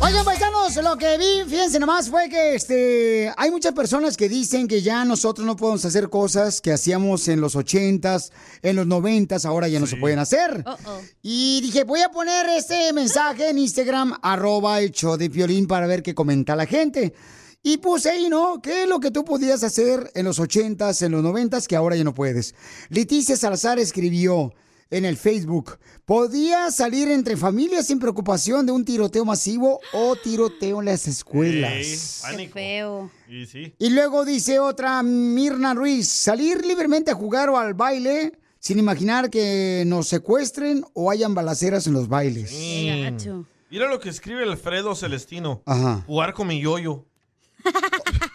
Oigan, paisanos, lo que vi, fíjense nomás, fue que este, hay muchas personas que dicen que ya nosotros no podemos hacer cosas que hacíamos en los ochentas, en los noventas, ahora ya no se pueden hacer. Y dije, voy a poner este mensaje en Instagram, arroba el show de Piolín, para ver qué comenta la gente. Y puse ahí, ¿no? ¿Qué es lo que tú podías hacer en los ochentas, en los noventas, que ahora ya no puedes? Leticia Salazar escribió en el Facebook, ¿podía salir entre familias sin preocupación de un tiroteo masivo o tiroteo en las escuelas? Qué feo. Y sí. Y luego dice otra, Mirna Ruiz, salir libremente a jugar o al baile sin imaginar que nos secuestren o hayan balaceras en los bailes. Mm. Mira lo que escribe Alfredo Celestino. Ajá. Jugar con mi yoyo.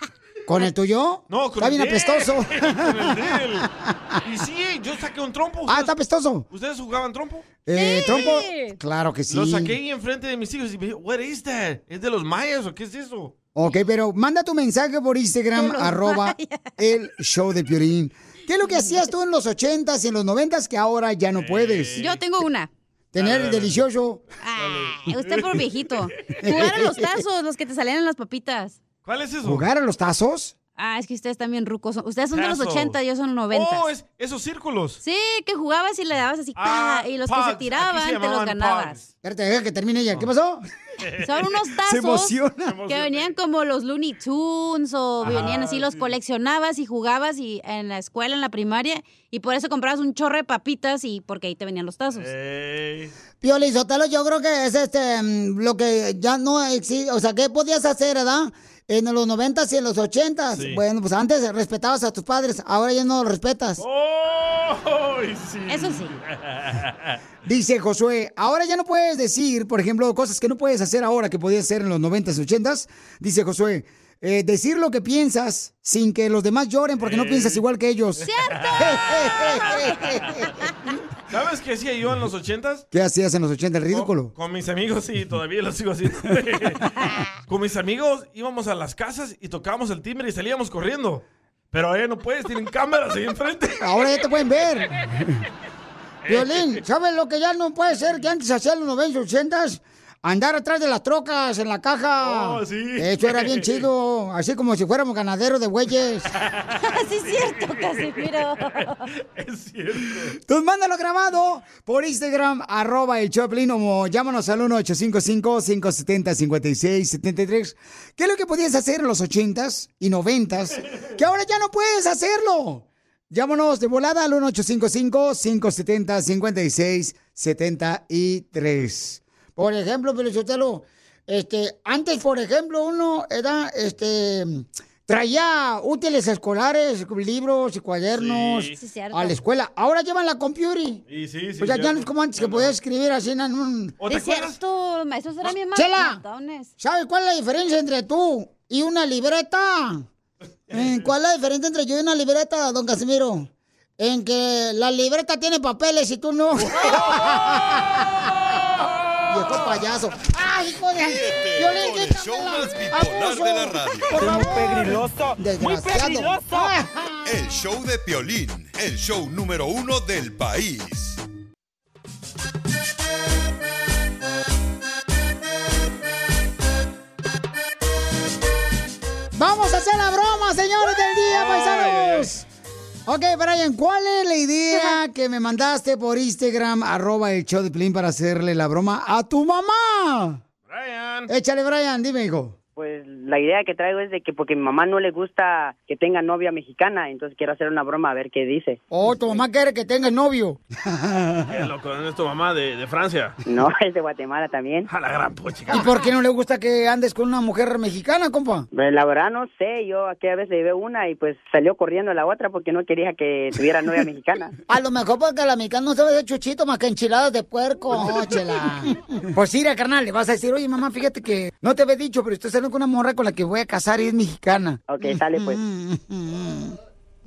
¿Con el tuyo? No, con Está el bien de él. apestoso. Con el de él. Y sí, yo saqué un trompo. Ah, está apestoso. ¿Ustedes jugaban trompo? Eh, ¿Trompo? Claro que sí. Lo saqué ahí enfrente de mis hijos y me dije, what is that? ¿Es de los mayas o qué es eso? Ok, pero manda tu mensaje por Instagram, arroba el show de Piolín. ¿Qué es lo que hacías tú en los ochentas y en los noventas que ahora ya no puedes? Yo tengo una. Tener el delicioso. Ay, usted por viejito. Jugar a los tazos, los que te salían en las papitas. ¿Cuál es eso? ¿Jugar a los tazos? Ah, es que ustedes también rucos. son- Ustedes son de los Tazo. 80, yo son los 90. Oh, es- esos círculos. Sí, que jugabas y le dabas así, Ah, y los que se tiraban se te los ganabas. Espérate, deja que termine ella. ¿Qué pasó? Son unos Se tazos emociona. que venían como los Looney Tunes o venían así, los coleccionabas y jugabas y en la escuela, en la primaria, y por eso comprabas un chorro de papitas y porque ahí te venían los tazos. Pioli Sotelo, yo creo que es este mm, lo que ya no existe. O sea, ¿qué podías hacer, verdad? En los noventas y en los ochentas. Sí. Bueno, pues antes respetabas a tus padres, ahora ya no los respetas. Oh, sí. Eso sí. Dice Josué, ahora ya no puedes decir, por ejemplo, cosas que no puedes hacer ahora que podías hacer en los noventas y ochentas. Dice Josué, eh, decir lo que piensas sin que los demás lloren porque no piensas igual que ellos. ¿Sabes qué hacía yo en los ochentas? ¿Qué hacías en los ochentas? El ridículo. Con mis amigos, sí, todavía lo sigo haciendo. Con mis amigos íbamos a las casas y tocábamos el timbre y salíamos corriendo. Pero ahora no puedes, tienen cámaras ahí enfrente. Ahora ya te pueden ver. Violín, ¿sabes lo que ya no puede ser que antes hacían los 90 y 80 Andar atrás de las trocas en la caja. Oh, sí. Eso era bien chido. Así como si fuéramos ganaderos de bueyes. sí, es cierto, Casimiro. Es cierto. Entonces mándalo grabado por Instagram, arroba el Choplin, o llámanos al 1-855-570-5673. ¿Qué es lo que podías hacer en los 80s y 90s? Que ahora ya no puedes hacerlo. Llámanos de volada al 1-855-570-5673. Por ejemplo, Pelizotelo, este, antes, por ejemplo, uno era, este, traía útiles escolares, libros y cuadernos Sí. Sí, cierto. a la escuela. Ahora llevan la computer. Sí, sí. Pues ya, ya no es como antes que podías escribir así en un... ¿O te Es cierto, los maestros eran bien Chela. ¿sabes cuál es la diferencia entre tú y una libreta? ¿Cuál es la diferencia entre yo y una libreta, don Casimiro? En que la libreta tiene papeles y tú no. Viejo payaso. ¡Ay, hijo de... Violín, el show más bipolar de la radio. Por favor. Desgraciado. El show de Piolín, el show número uno del país. Vamos a hacer la broma, señores del día, paisanos. Ok, Brian, ¿cuál es la idea que me mandaste por Instagram, arroba el show de Plin para hacerle la broma a tu mamá? Brian. Échale, Brian, dime, hijo. Pues la idea que traigo es de que porque mi mamá no le gusta que tenga novia mexicana, entonces quiero hacer una broma a ver qué dice. Oh, tu mamá quiere que tengas novio. Qué loco, ¿dónde es tu mamá de, de Francia? No, es de Guatemala también. A la gran puchica. ¿Y por qué no le gusta que andes con una mujer mexicana, compa? Pues, la verdad no sé, yo aquella vez le llevé una y pues salió corriendo la otra porque no quería que tuviera novia mexicana. A lo mejor porque la mexicana no sabe de chuchito más que enchiladas de puerco. No, chela. Pues mira, carnal, le vas a decir, oye, mamá, fíjate que no te había dicho, pero estoy saliendo con una morra con la que voy a casar y es mexicana. Ok, sale pues.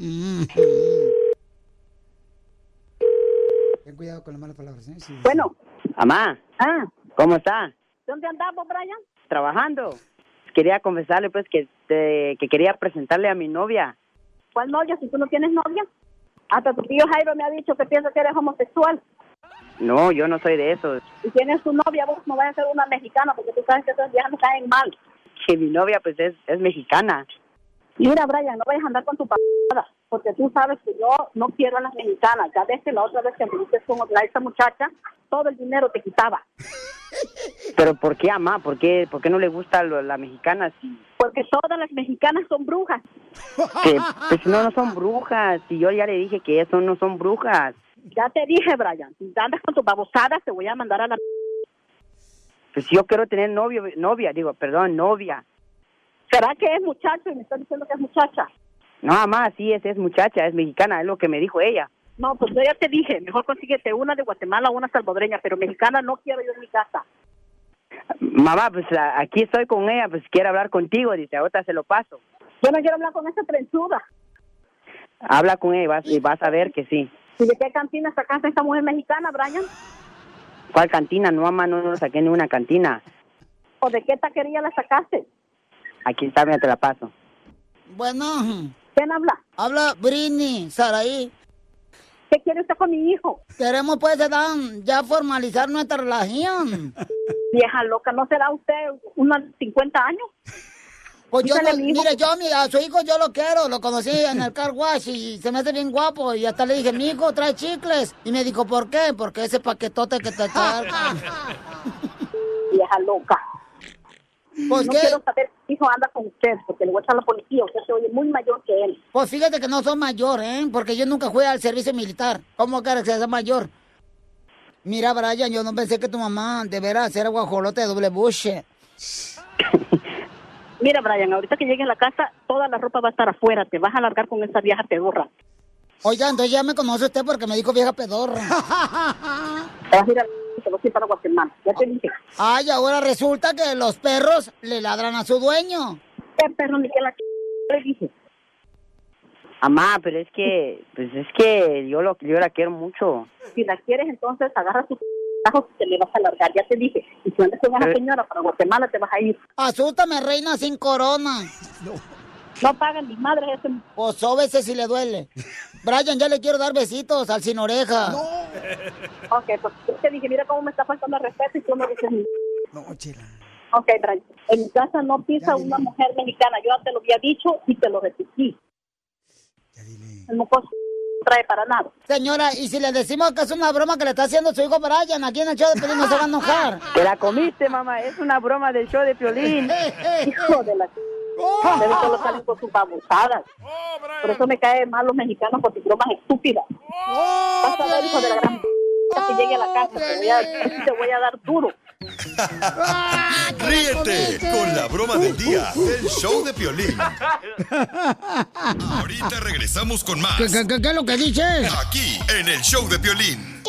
Ten cuidado con las malas palabras, ¿eh? Sí. Bueno. Mamá. Ah, ¿Cómo está? ¿dónde andamos, Brian? Trabajando. Quería confesarle pues que, este, que quería presentarle a mi novia. ¿Cuál novia si tú no tienes novia? Hasta tu tío Jairo me ha dicho que piensa que eres homosexual. No, yo no soy de esos. Si tienes tu novia, vos no vayas a ser una mexicana porque tú sabes que esas viejas me caen mal. Que mi novia pues es, es mexicana. Mira, Brian, no vayas a andar con tu p***, porque tú sabes que yo no quiero a las mexicanas. Ya ves que la otra vez que me dices con la- esa muchacha, todo el dinero te quitaba. Pero ¿por qué, mamá? ¿Por qué, por qué no le gusta lo- la mexicana? Si, Porque todas las mexicanas son brujas. que, pues no, no son brujas. Y yo ya le dije que eso no son brujas. Ya te dije, Brian, si andas con tus babosadas, te voy a mandar a la... Pues yo quiero tener novio, novia, digo, perdón, novia. ¿Será que es muchacho y me está diciendo que es muchacha? No, mamá, sí, es, es muchacha, es mexicana, es lo que me dijo ella. No, pues yo ya te dije, mejor consíguete una de Guatemala o una salvadoreña, pero mexicana no quiero yo en mi casa. Mamá, pues aquí estoy con ella, pues quiere hablar contigo, dice, ahorita se lo paso. Yo no quiero hablar con esa trenzuda. Habla con ella y vas, y vas a ver que sí. ¿Y de qué cantina sacaste esta mujer mexicana, Brian? ¿Cuál cantina? No, mamá, no, no saqué ni una cantina. ¿O de qué taquería la sacaste? Aquí está, mira, te la paso. Bueno. ¿Quién habla? Habla Britney, Saraí. ¿Qué quiere usted con mi hijo? Queremos pues Dan, ya formalizar nuestra relación. Vieja loca, ¿no será usted unos 50 años? Pues yo, no- a mi hijo mire, que- yo mi- a su hijo yo lo quiero, lo conocí en el car wash y se me hace bien guapo y hasta le dije, mi hijo trae chicles. Y me dijo, ¿por qué? Porque ese paquetote que te carga. Vieja loca. Pues no qué, quiero saber si hijo anda con usted, porque le voy a echar a la policía. Usted se oye muy mayor que él. pues fíjate que no soy mayor, ¿eh? Porque yo nunca fui al servicio militar. ¿Cómo quieres que sea mayor? Mira, Brian, yo no pensé que tu mamá de veras era guajolote de doble buche. Mira, Brian, ahorita que llegue a la casa, toda la ropa va a estar afuera. Te vas a largar con esa vieja pedorra. Oiga, entonces ya me conoce usted porque me dijo vieja pedorra. Te vas a ir a la... Te vas a ir para Guatemala. Ya te dije. Ay, ahora resulta que los perros le ladran a su dueño. ¿Qué perro ni qué la ch... le dije? Mamá, pero es que, pues es que yo lo, yo la quiero mucho. Si la quieres, entonces agarra tus y te le vas a largar. Ya te dije. Y si andas con Pero- señora para Guatemala, te vas a ir. Asústame, reina sin corona. No pagan ni madre ese... O sóbese si le duele. Brian, ya le quiero dar besitos al sin oreja. Ok, pues yo te dije, mira cómo me está faltando el respeto y tú no dices ni... No, chela. Ok, Brian. En mi casa no pisa una mujer mexicana. Yo ya te lo había dicho y te lo repetí. El mocoso no trae para nada. Señora, y si le decimos que es una broma que le está haciendo su hijo Brian, aquí en el show de Pelín no se va a enojar. Te la comiste, mamá, es una broma del show de Piolín. Hijo de la... Deben solo salir con sus babosadas. Por eso me caen mal los mexicanos por sus bromas estúpidas. Vas a ver, hijo de la gran... que llegue a la casa. Te voy a, te voy a dar duro. Ríete con la broma del día del show de Piolín. Ahorita regresamos con más. ¿Qué, qué, qué- qué es lo que dices? Aquí en el show de Piolín.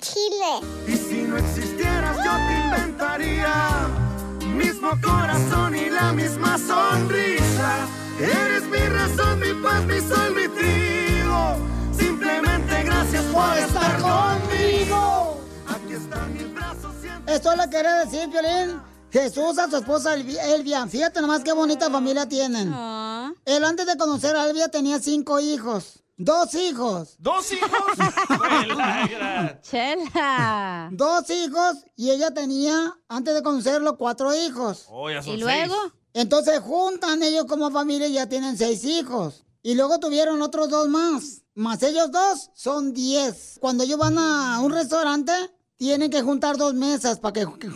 Chile. Y si no existieras yo te inventaría mismo corazón y la misma sonrisa. Eres mi razón, mi paz, mi sol, mi trigo. Simplemente gracias por estar conmigo. Aquí brazos siempre. Esto le quiere decir, Piolín. Jesús a su esposa Elvi- Elvia. Fíjate nomás qué bonita familia tienen. Él antes de conocer a Elvia tenía cinco hijos. Dos hijos. ¿Dos hijos? Chela. Dos hijos y ella tenía, antes de conocerlo, cuatro hijos. Oh, ya son ¿Y luego? seis. Entonces juntan ellos como familia y ya tienen seis hijos. Y luego tuvieron otros dos más. Más ellos dos son 10. Cuando ellos van a un restaurante, tienen que juntar dos mesas para que, que,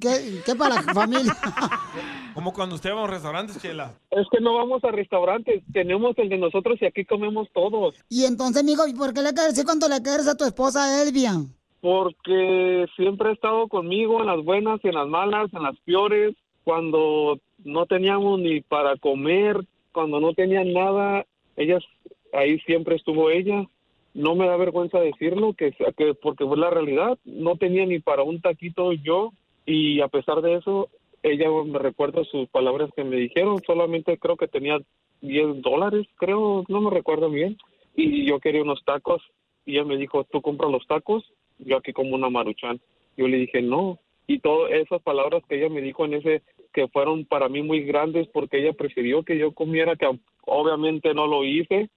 que- que para la familia. Como cuando usted va a un restaurante, Chela. Es que no vamos a restaurantes, tenemos el de nosotros y aquí comemos todos. Y entonces, amigo, ¿y por qué le quieres decir cuánto le quieres a tu esposa Elvia? Porque siempre ha estado conmigo en las buenas y en las malas, en las peores, cuando no teníamos ni para comer, cuando no tenían nada, ella ahí siempre estuvo ella. No me da vergüenza decirlo, que, que porque fue la realidad, no tenía ni para un taquito yo y a pesar de eso, ella me recuerda sus palabras que me dijeron, solamente creo que tenía 10 dólares, creo, no me recuerdo bien, y yo quería unos tacos y ella me dijo, tú compras los tacos, yo aquí como una maruchan. Yo le dije, no. Y todas esas palabras que ella me dijo en ese, que fueron para mí muy grandes porque ella prefirió que yo comiera, que obviamente no lo hice.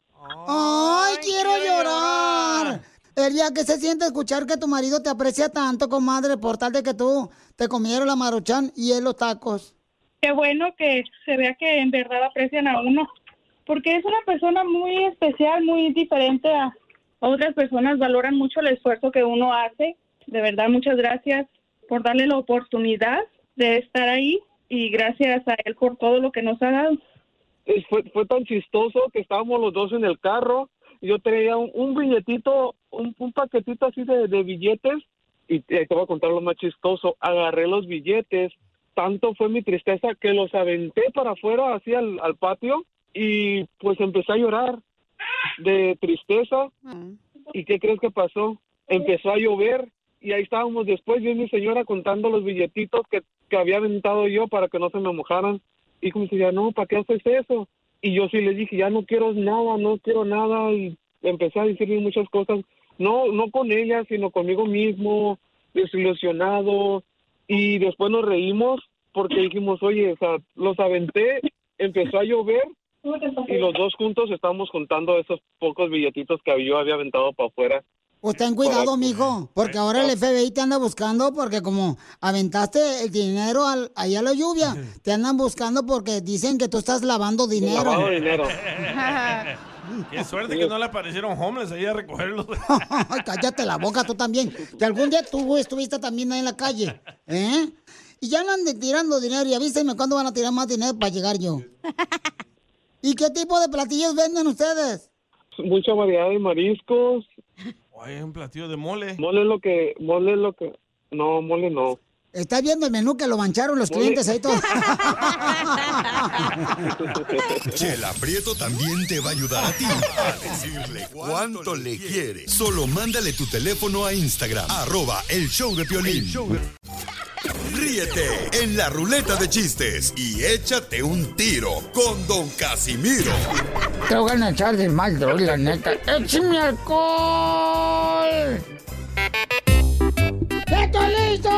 ¡Ay, quiero llorar! Elvia, ¿qué se siente escuchar que tu marido te aprecia tanto, comadre, por tal de que tú te comieron la maruchan y él los tacos? Qué bueno que se vea que en verdad aprecian a uno, porque es una persona muy especial, muy diferente a otras personas, valoran mucho el esfuerzo que uno hace. De verdad, muchas gracias por darle la oportunidad de estar ahí y gracias a él por todo lo que nos ha dado. Fue, fue tan chistoso que estábamos los dos en el carro. Yo traía un, billetito, un, paquetito así de, billetes. Y te te voy a contar lo más chistoso. Agarré los billetes. Tanto fue mi tristeza que los aventé para afuera, así al, al patio. Y pues empecé a llorar de tristeza. ¿Y qué crees que pasó? Empezó a llover y ahí estábamos después yo y mi señora contando los billetitos que, que había aventado yo para que no se me mojaran. Y como decía, no, ¿para qué haces eso? Y yo sí le dije, ya no quiero nada, no quiero nada. Y empecé a decirle muchas cosas, no, no con ella, sino conmigo mismo, desilusionado. Y después nos reímos porque dijimos, oye, o sea, los aventé, empezó a llover y los dos juntos estamos juntando esos pocos billetitos que yo había aventado para afuera. Pues ten cuidado, mijo, porque ahora el FBI te anda buscando porque como aventaste el dinero al, ahí a la lluvia, te andan buscando porque dicen que tú estás lavando dinero. Lavado de dinero. Qué suerte que no le aparecieron homeless ahí a recogerlos. Cállate la boca tú también. Que algún día tú estuviste también ahí en la calle, ¿eh? Y ya andan tirando dinero y avísenme cuándo van a tirar más dinero para llegar yo. ¿Y qué tipo de platillos venden ustedes? Mucha variedad de mariscos. Hay un platillo de mole. Mole es lo que, mole es lo que, no, mole no. ¿Estás viendo el menú que lo mancharon los clientes ahí todos? Chela Prieto también te va a ayudar a ti a decirle cuánto le quiere. Solo mándale tu teléfono a Instagram, arroba el show de Piolín. Ríete en la ruleta de chistes y échate un tiro con Don Casimiro. Te voy a echar de mal, la neta. ¡Échame alcohol! ¡Estoy listo!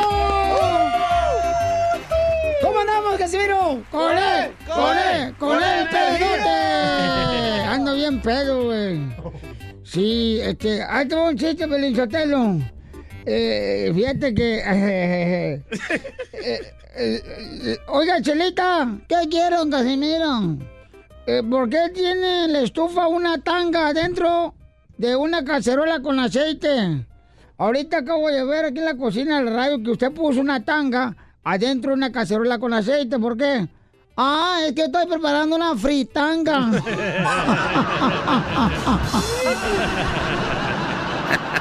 ¿Cómo andamos, Casimiro? ¡Con él! ¡Con él! ¡Con él, pedote! Ando bien pedo, güey. Sí, este... Ahí te un chiste, Belinchotelo. Eh, fíjate que... eh, eh, eh, oiga, Chelita, ¿qué quiere, don Casimiro? Eh, ¿Por qué tiene la estufa una tanga adentro de una cacerola con aceite? Ahorita acabo de ver aquí en la cocina del radio que usted puso una tanga adentro de una cacerola con aceite. ¿Por qué? Ah, es que estoy preparando una fritanga.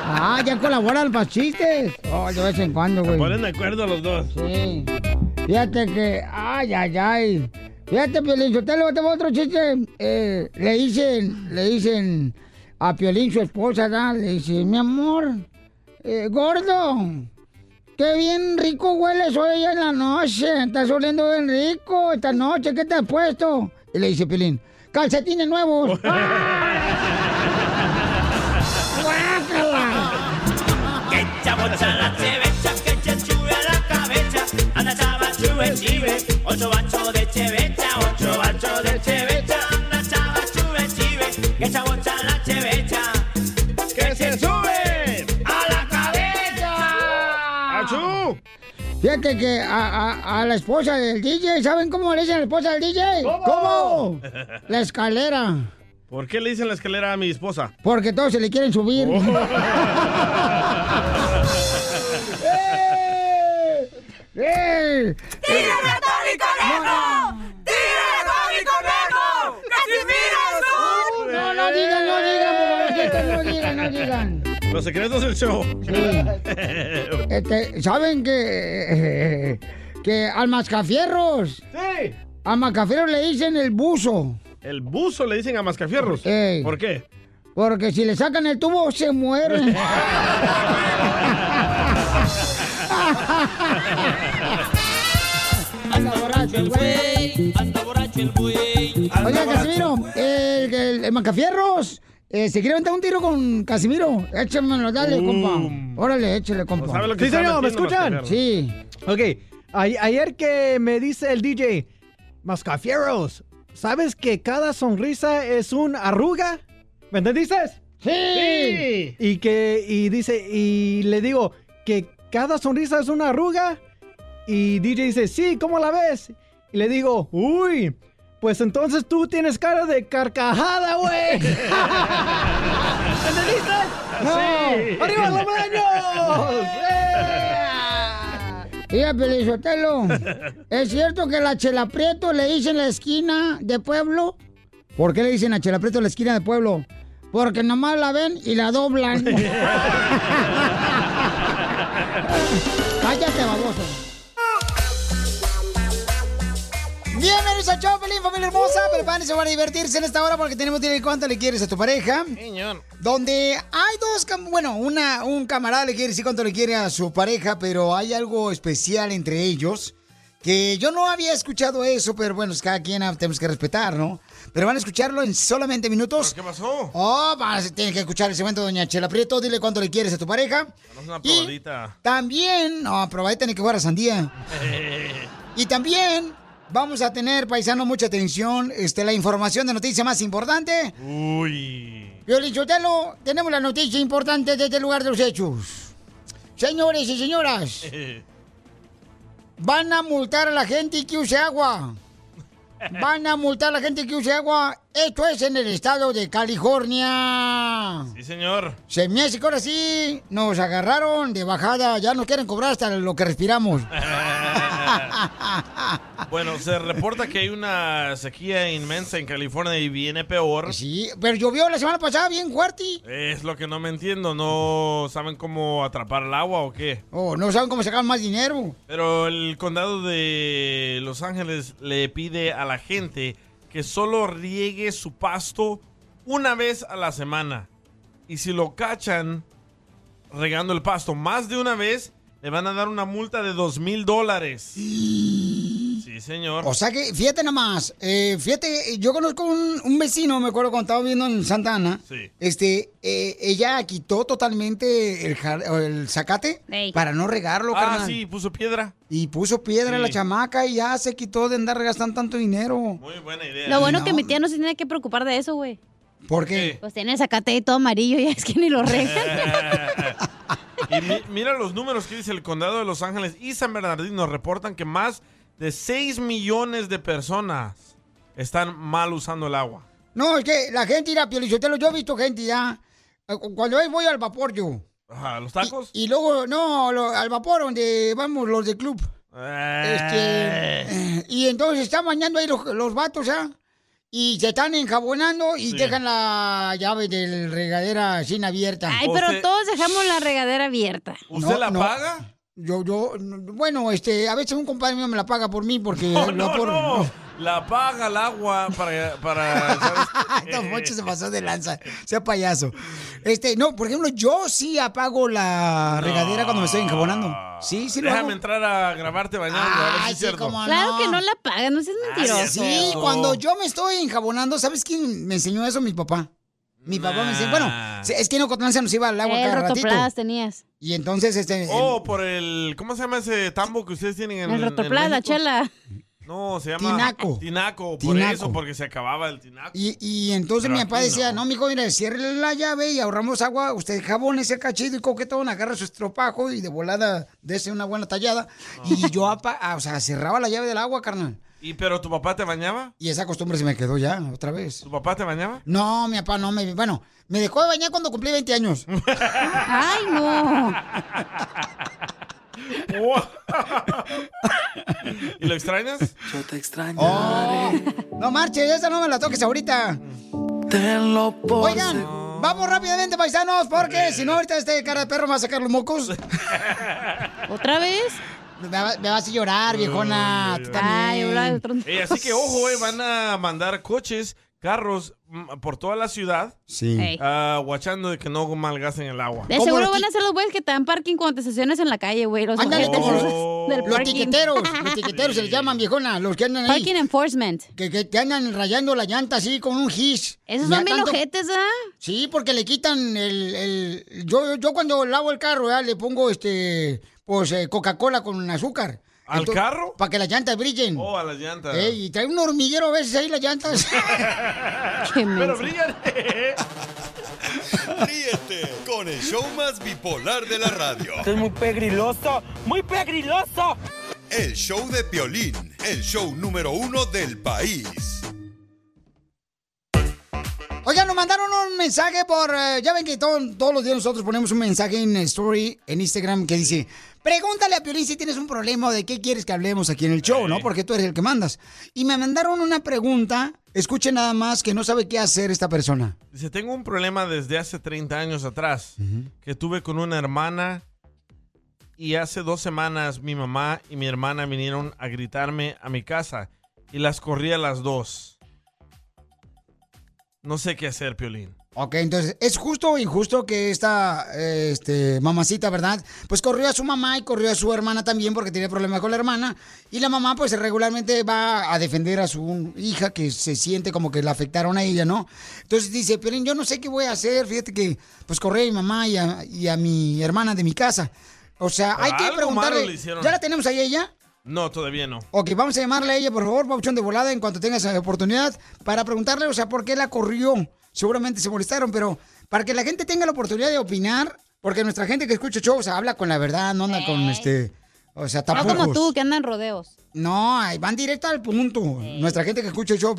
ah, ya colaboran para chistes. Oh, de vez en cuando, güey. Ponen de acuerdo los dos. Sí. Fíjate que, ay, ay, ay. Fíjate, Piolín, Sotelo, te voy a otro chiste. Eh, le dicen, le dicen a Piolín, su esposa, ¿verdad? le dice, mi amor, eh, gordo, qué bien rico hueles hoy en la noche. Estás oliendo bien rico esta noche. ¿Qué te has puesto? Y le dice Piolín, calcetines nuevos. Que Fíjate que a, a- a la esposa del DJ, ¿saben cómo le dicen a la esposa del DJ? ¿Cómo? La escalera. ¿Por qué le dicen la escalera a mi esposa? Porque todos se le quieren subir. Oh. ¡Eh! ¡Eh! ¡Tira ratón y conejo! ¡Tira ratón y conejo! ¡Casimiro. No, no digan, no digan, por favor, no digan, no digan. Los secretos del show. Este, ¿Saben que, eh, que al mascafierros? Sí. Al mascafierros le dicen el buzo. El buzo le dicen a mascafierros. Ey. ¿Por qué? Porque si le sacan el tubo, se mueren. Anda borracho el güey. Anda borracho el güey. Oiga, Casimiro, el, el, el Macafierros, eh, ¿se quiere aventar un tiro con Casimiro? Échamelo, dale, compa. Órale, échale, compa. sabe lo que Sí, señor, ¿me escuchan? Sí. Ok, a- ayer que me dice el DJ, Mascafieros, ¿sabes que cada sonrisa es un arruga? ¿Me entendiste? Sí. Y que, y dice, y le digo que cada sonrisa es una arruga. Y DJ dice, sí, ¿cómo la ves? Y le digo, uy, pues entonces tú tienes cara de carcajada, güey. ¿Entendiste? No. Sí. ¡Arriba los baños! Mira, Pelizotelo, ¿es cierto que la Chela Prieto le dicen la esquina de pueblo? ¿Por qué le dicen a Chela Prieto la esquina de pueblo? Porque nomás la ven y la doblan. Cállate, baboso. Bienvenidos a Chopelín, familia hermosa. Prepárense para divertirse en esta hora porque tenemos que cuánto le quieres a tu pareja. Señor. Donde hay dos, bueno, una, un camarada le quiere decir cuánto le quiere a su pareja, pero hay algo especial entre ellos. Que yo no había escuchado eso, pero bueno, es cada quien ah, tenemos que respetar, ¿no? Pero van a escucharlo en solamente minutos. ¿Qué pasó? Oh, vas a tener que escuchar el segmento de Doña Chela Prieto. Dile cuánto le quieres a tu pareja. Danos una Y- probadita. También, no, probadita ni que fuera sandía. Y también vamos a tener, paisano, mucha atención, este, la información de noticia más importante. Uy. Violín Sotelo, tenemos la noticia importante desde el lugar de los hechos. Señores y señoras, van a multar a la gente que use agua. Van a multar a la gente que use agua. Esto es en el estado de California. Sí, señor. Se me hace que ahora sí nos agarraron de bajada. Ya nos quieren cobrar hasta lo que respiramos. Bueno, se reporta que hay una sequía inmensa en California y viene peor. Sí, pero llovió la semana pasada bien fuerte. Es lo que no me entiendo. ¿No saben cómo atrapar el agua o qué? Oh, no saben cómo sacar más dinero. Pero el condado de Los Ángeles le pide a la gente que solo riegue su pasto una vez a la semana. Y si lo cachan regando el pasto más de una vez, le van a dar una multa de dos mil dólares. Sí, señor. O sea que, fíjate nomás, eh, fíjate, yo conozco un, un vecino, me acuerdo cuando estaba viviendo en Santa Ana. Sí. Este, eh, ella quitó totalmente el, jar- el zacate para no regarlo, Ah, carnal. sí, puso piedra. Y puso piedra Sí. la chamaca y ya se quitó de andar gastando tanto dinero. Muy buena idea. Lo bueno que mi tía no se tiene que preocupar de eso, güey. ¿Por qué? Pues tiene el zacate ahí todo amarillo y es que ni lo regan. Y mi- mira los números que dice el condado de Los Ángeles y San Bernardino reportan que más de 6 millones de personas están mal usando el agua. No, es que la gente irá a Piolichotelo, yo he visto gente ya. eh, Cuando voy al vapor yo. Ajá, ¿Los tacos? Y luego, no, lo- al vapor donde vamos los del club. Eh. Este, y entonces están bañando ahí los, los vatos, ¿ah? Y se están enjabonando y Sí. dejan la llave del regadera sin abierta. Ay, pero todos dejamos la regadera abierta. ¿Usted la paga? Yo, yo, bueno, este, a veces un compadre mío me la paga por mí porque No, no, vapor- no. La paga el agua para... para Poncho se pasó de lanza, sea payaso. Este, no, por ejemplo, yo sí apago la regadera cuando me estoy enjabonando. Sí, sí lo Déjame hago. entrar a grabarte bañando, a ver si es cierto. cómo Claro que no la pagan, no seas mentiroso. Sí, cuando yo me estoy enjabonando, ¿sabes quién me enseñó eso? Mi papá. Mi papá me enseñó. Bueno, es que en Ocotlán se nos iba al agua El cada ratito. tenías. Y entonces, este. Oh, por el... ¿Cómo se llama ese tambo que ustedes tienen en El en rotoplas, la chela. No, se llama... Tinaco. Tinaco, por Tinaco. eso, porque se acababa el tinaco. Y, y entonces Pero mi papá decía, no, mijo, mire, cierre la llave y ahorramos agua. Usted jabón ese cachito y coquetón, agarra su estropajo y de volada dese una buena tallada. Y yo, apa- ah, o sea, cerraba la llave del agua, carnal. ¿Y pero tu papá te bañaba? Y esa costumbre se me quedó ya, otra vez. ¿Tu papá te bañaba? No, mi papá no me... Bueno, me dejó de bañar cuando cumplí 20 años. ¡Ay, no! ¿Y lo extrañas? Yo te extraño. Oh, no marches, esa no me la toques ahorita. Tenlo por Oigan, vamos rápidamente, paisanos, porque si no, ahorita este cara de perro me va a sacar los mocos. ¿Otra vez? Me, va- me vas a llorar, viejona. Tú también. Eh, así que ojo, eh, van a mandar coches, carros mm, por toda la ciudad. Sí. Guachando de que no malgasten el agua. De seguro van a ser los güeyes que te dan parking cuando te estaciones en la calle, güey. Los Ándale, esos los, del los parking. tiqueteros, los tiqueteros se les llaman, viejona, los que andan ahí. Parking enforcement. Que, que te andan rayando la llanta así con un gis. Esos son tanto- ojetes, ¿ah? Sí, porque le quitan el... el- yo, yo cuando lavo el carro, ¿verdad? le pongo este, pues eh, Coca-Cola con azúcar. ¿Al carro? Para que las llantas brillen. Oh, a las llantas. Ey, y trae un hormiguero a veces ahí las llantas. Pero brillan. Ríete con el show más bipolar de la radio. Esto es muy pegriloso, muy pegriloso. El show de Piolín, el show número uno del país. Oigan, nos mandaron un mensaje por... eh, ya ven que todo- todos los días nosotros ponemos un mensaje en Story, en Instagram, que dice... Pregúntale a Piolín si tienes un problema o de qué quieres que hablemos aquí en el show, ¿no? Porque tú eres el que mandas. Y me mandaron una pregunta, escuchen nada más, que no sabe qué hacer esta persona. Dice, tengo un problema desde hace 30 años atrás que tuve con una hermana y hace dos semanas mi mamá y mi hermana vinieron a gritarme a mi casa y las corrí a las dos. No sé qué hacer, Piolín. Ok, entonces, ¿es justo o injusto que esta este, mamacita, verdad? Pues corrió a su mamá y corrió a su hermana también porque tiene problemas con la hermana. Y la mamá, pues regularmente va a defender a su hija que se siente como que la afectaron a ella, ¿no? Entonces dice, pero yo no sé qué voy a hacer. Fíjate que, pues corrí a mi mamá y a, y a mi hermana de mi casa. O sea, hay que preguntarle. ¿Ya la tenemos ahí ella? No, todavía no. Ok, vamos a llamarle a ella, por favor, Pauchón de volada, en cuanto tengas oportunidad, para preguntarle, o sea, por qué la corrió. Seguramente se molestaron, pero para que la gente tenga la oportunidad de opinar, porque nuestra gente que escucha shows habla con la verdad, no anda con este. O sea, No tapujos. como tú, que andan rodeos. No, van directo al punto. Nuestra gente que escucha el show.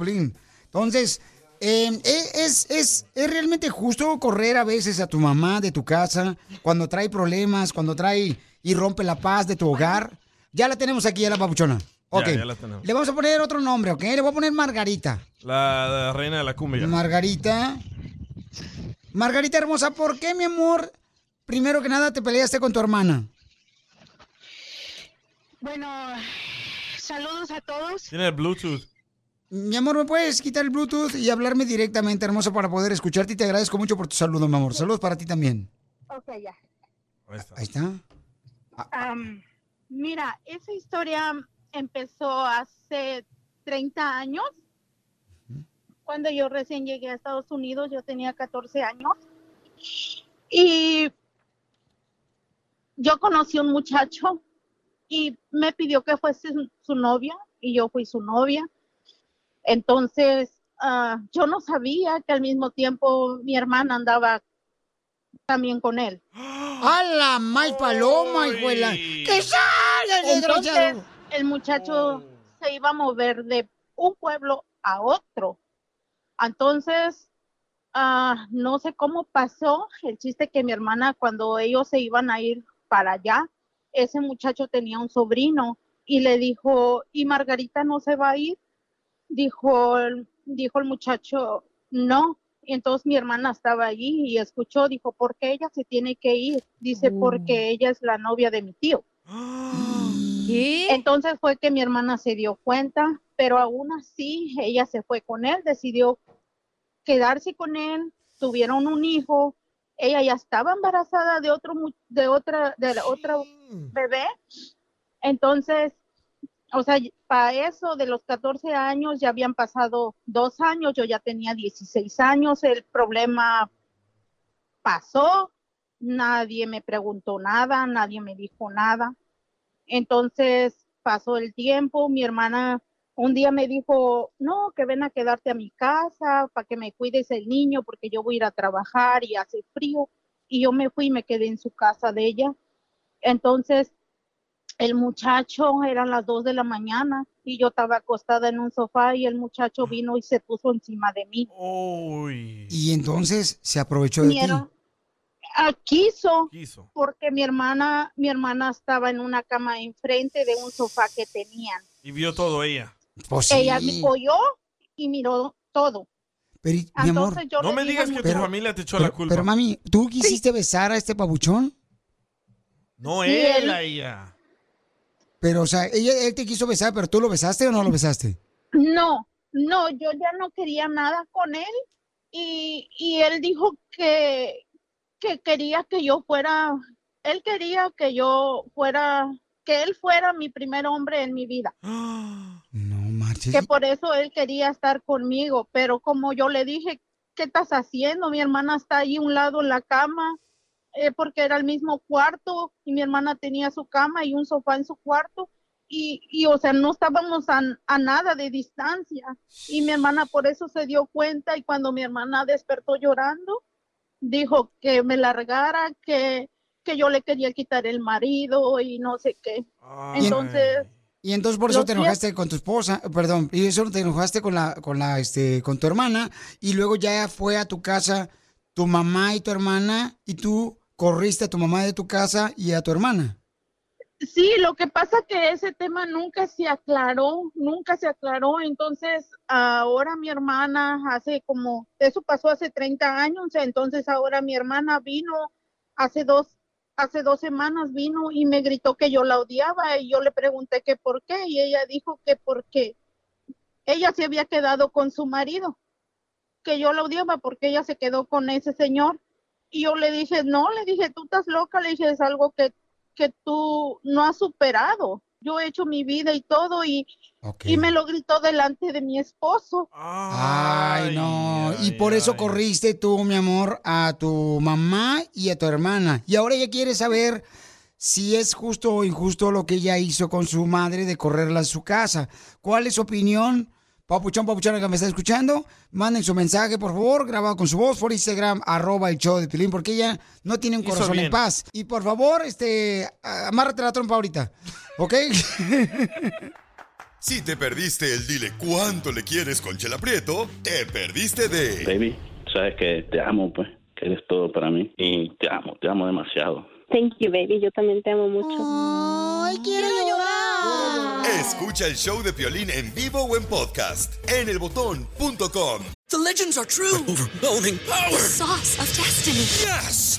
Entonces, eh, ¿es, es, ¿es realmente justo correr a veces a tu mamá de tu casa cuando trae problemas, cuando trae y rompe la paz de tu hogar? Ya la tenemos aquí, ya la papuchona. Ok. ya la tenemos. Le vamos a poner otro nombre, ¿ok? Le voy a poner Margarita. La, la reina de la cumbia. Margarita. Margarita hermosa, ¿por qué, mi amor, primero que nada te peleaste con tu hermana? Bueno, saludos a todos. Tiene el Bluetooth. Mi amor, ¿me puedes quitar el Bluetooth y hablarme directamente, hermosa, para poder escucharte? Y te agradezco mucho por tu saludo, mi amor. Saludos para ti también. Ok, ya. Ahí está. Am, mira, esa historia empezó hace 30 años. Cuando yo recién llegué a Estados Unidos, yo tenía 14 años. Y yo conocí a un muchacho y me pidió que fuese su, novia y yo fui su novia. Entonces, ah, yo no sabía que al mismo tiempo mi hermana andaba también con él. ¡A la May Paloma, hijuela! ¡Que salga el desgraciado! el muchacho se iba a mover de un pueblo a otro. Entonces, ah, no sé cómo pasó. El chiste que mi hermana, cuando ellos se iban a ir para allá, ese muchacho tenía un sobrino y le dijo, ¿y Margarita no se va a ir? Dijo, dijo el muchacho, no. Y entonces mi hermana estaba allí y escuchó, dijo, ¿por qué ella se tiene que ir? Dice, porque ella es la novia de mi tío. Entonces fue que mi hermana se dio cuenta, pero aún así ella se fue con él, decidió quedarse con él, tuvieron un hijo, ella ya estaba embarazada de otro de otra de la otra bebé. Entonces, o sea, para eso de los 14 años ya habían pasado dos años, yo ya tenía 16 años, el problema pasó, nadie me preguntó nada, nadie me dijo nada. Entonces pasó el tiempo, mi hermana un día me dijo, no, que ven a quedarte a mi casa para que me cuides el niño porque yo voy a ir a trabajar y hace frío. Y yo me fui y me quedé en su casa de ella. Entonces el muchacho, eran las dos de la mañana, y yo estaba acostada en un sofá y el muchacho vino y se puso encima de mí. Y entonces se aprovechó de ti. Ah, quiso, porque mi hermana, mi hermana estaba en una cama enfrente de un sofá que tenían. Y vio todo ella. Pues Ella me oyó y miró todo. Pero, y- mi amor. Entonces yo No me digas que tu familia te echó Pero, la culpa. pero, mami, ¿tú quisiste besar a este pabuchón? no Sí, él, él- a ella. Pero, o sea, ella, él te quiso besar, pero ¿tú lo besaste o no lo besaste? No, no, yo ya no quería nada con él y, y él dijo que, que quería que yo fuera, él quería que yo fuera, que él fuera mi primer hombre en mi vida. No marches. que por eso él quería estar conmigo, pero como yo le dije, ¿qué estás haciendo? Mi hermana está ahí a un lado en la cama, eh, porque era el mismo cuarto y mi hermana tenía su cama y un sofá en su cuarto. Y, y o sea, no estábamos a, a nada de distancia. Y mi hermana por eso se dio cuenta y cuando mi hermana despertó llorando, dijo que me largara, que, que yo le quería quitar el marido y no sé qué. Entonces, Y entonces por eso te enojaste con tu esposa, perdón, y eso te enojaste con la, con la, este, con tu hermana, y luego ya fue a tu casa tu mamá y tu hermana, y tú corriste a tu mamá de tu casa y a tu hermana. Sí, lo que pasa que ese tema nunca se aclaró, nunca se aclaró. Entonces, ahora mi hermana hace como, eso pasó hace 30 años, entonces ahora mi hermana vino hace dos, hace dos semanas vino y me gritó que yo la odiaba y yo le pregunté que por qué y ella dijo que porque ella se había quedado con su marido, que yo la odiaba porque ella se quedó con ese señor. Y yo le dije, no, le dije, tú estás loca, le dije, es algo que, que tú no has superado. Yo he hecho mi vida y todo y, y me lo gritó delante de mi esposo. Ay, no. y por eso corriste tú, mi amor, a tu mamá y a tu hermana. Y ahora ella quiere saber si es justo o injusto lo que ella hizo con su madre de correrla a su casa. ¿Cuál es su opinión? Papuchón, papuchón, que me está escuchando, manden su mensaje, por favor, grabado con su voz por Instagram, arroba el show de Pilín, porque ella no tiene un Hizo corazón en paz. Y por favor, este, amárrate la trompa ahorita, ¿ok? Si te perdiste el dile cuánto le quieres con Chela Prieto, te perdiste de... Baby, sabes que te amo, pues, que eres todo para mí. Y te amo, te amo demasiado. Thank you, baby. Yo también te amo mucho. ¡Ay, quiero llorar! Escucha el show de Piolín en vivo o en podcast en elbotón.com. The legends are true. Overwhelming power! The sauce of destiny. Yes!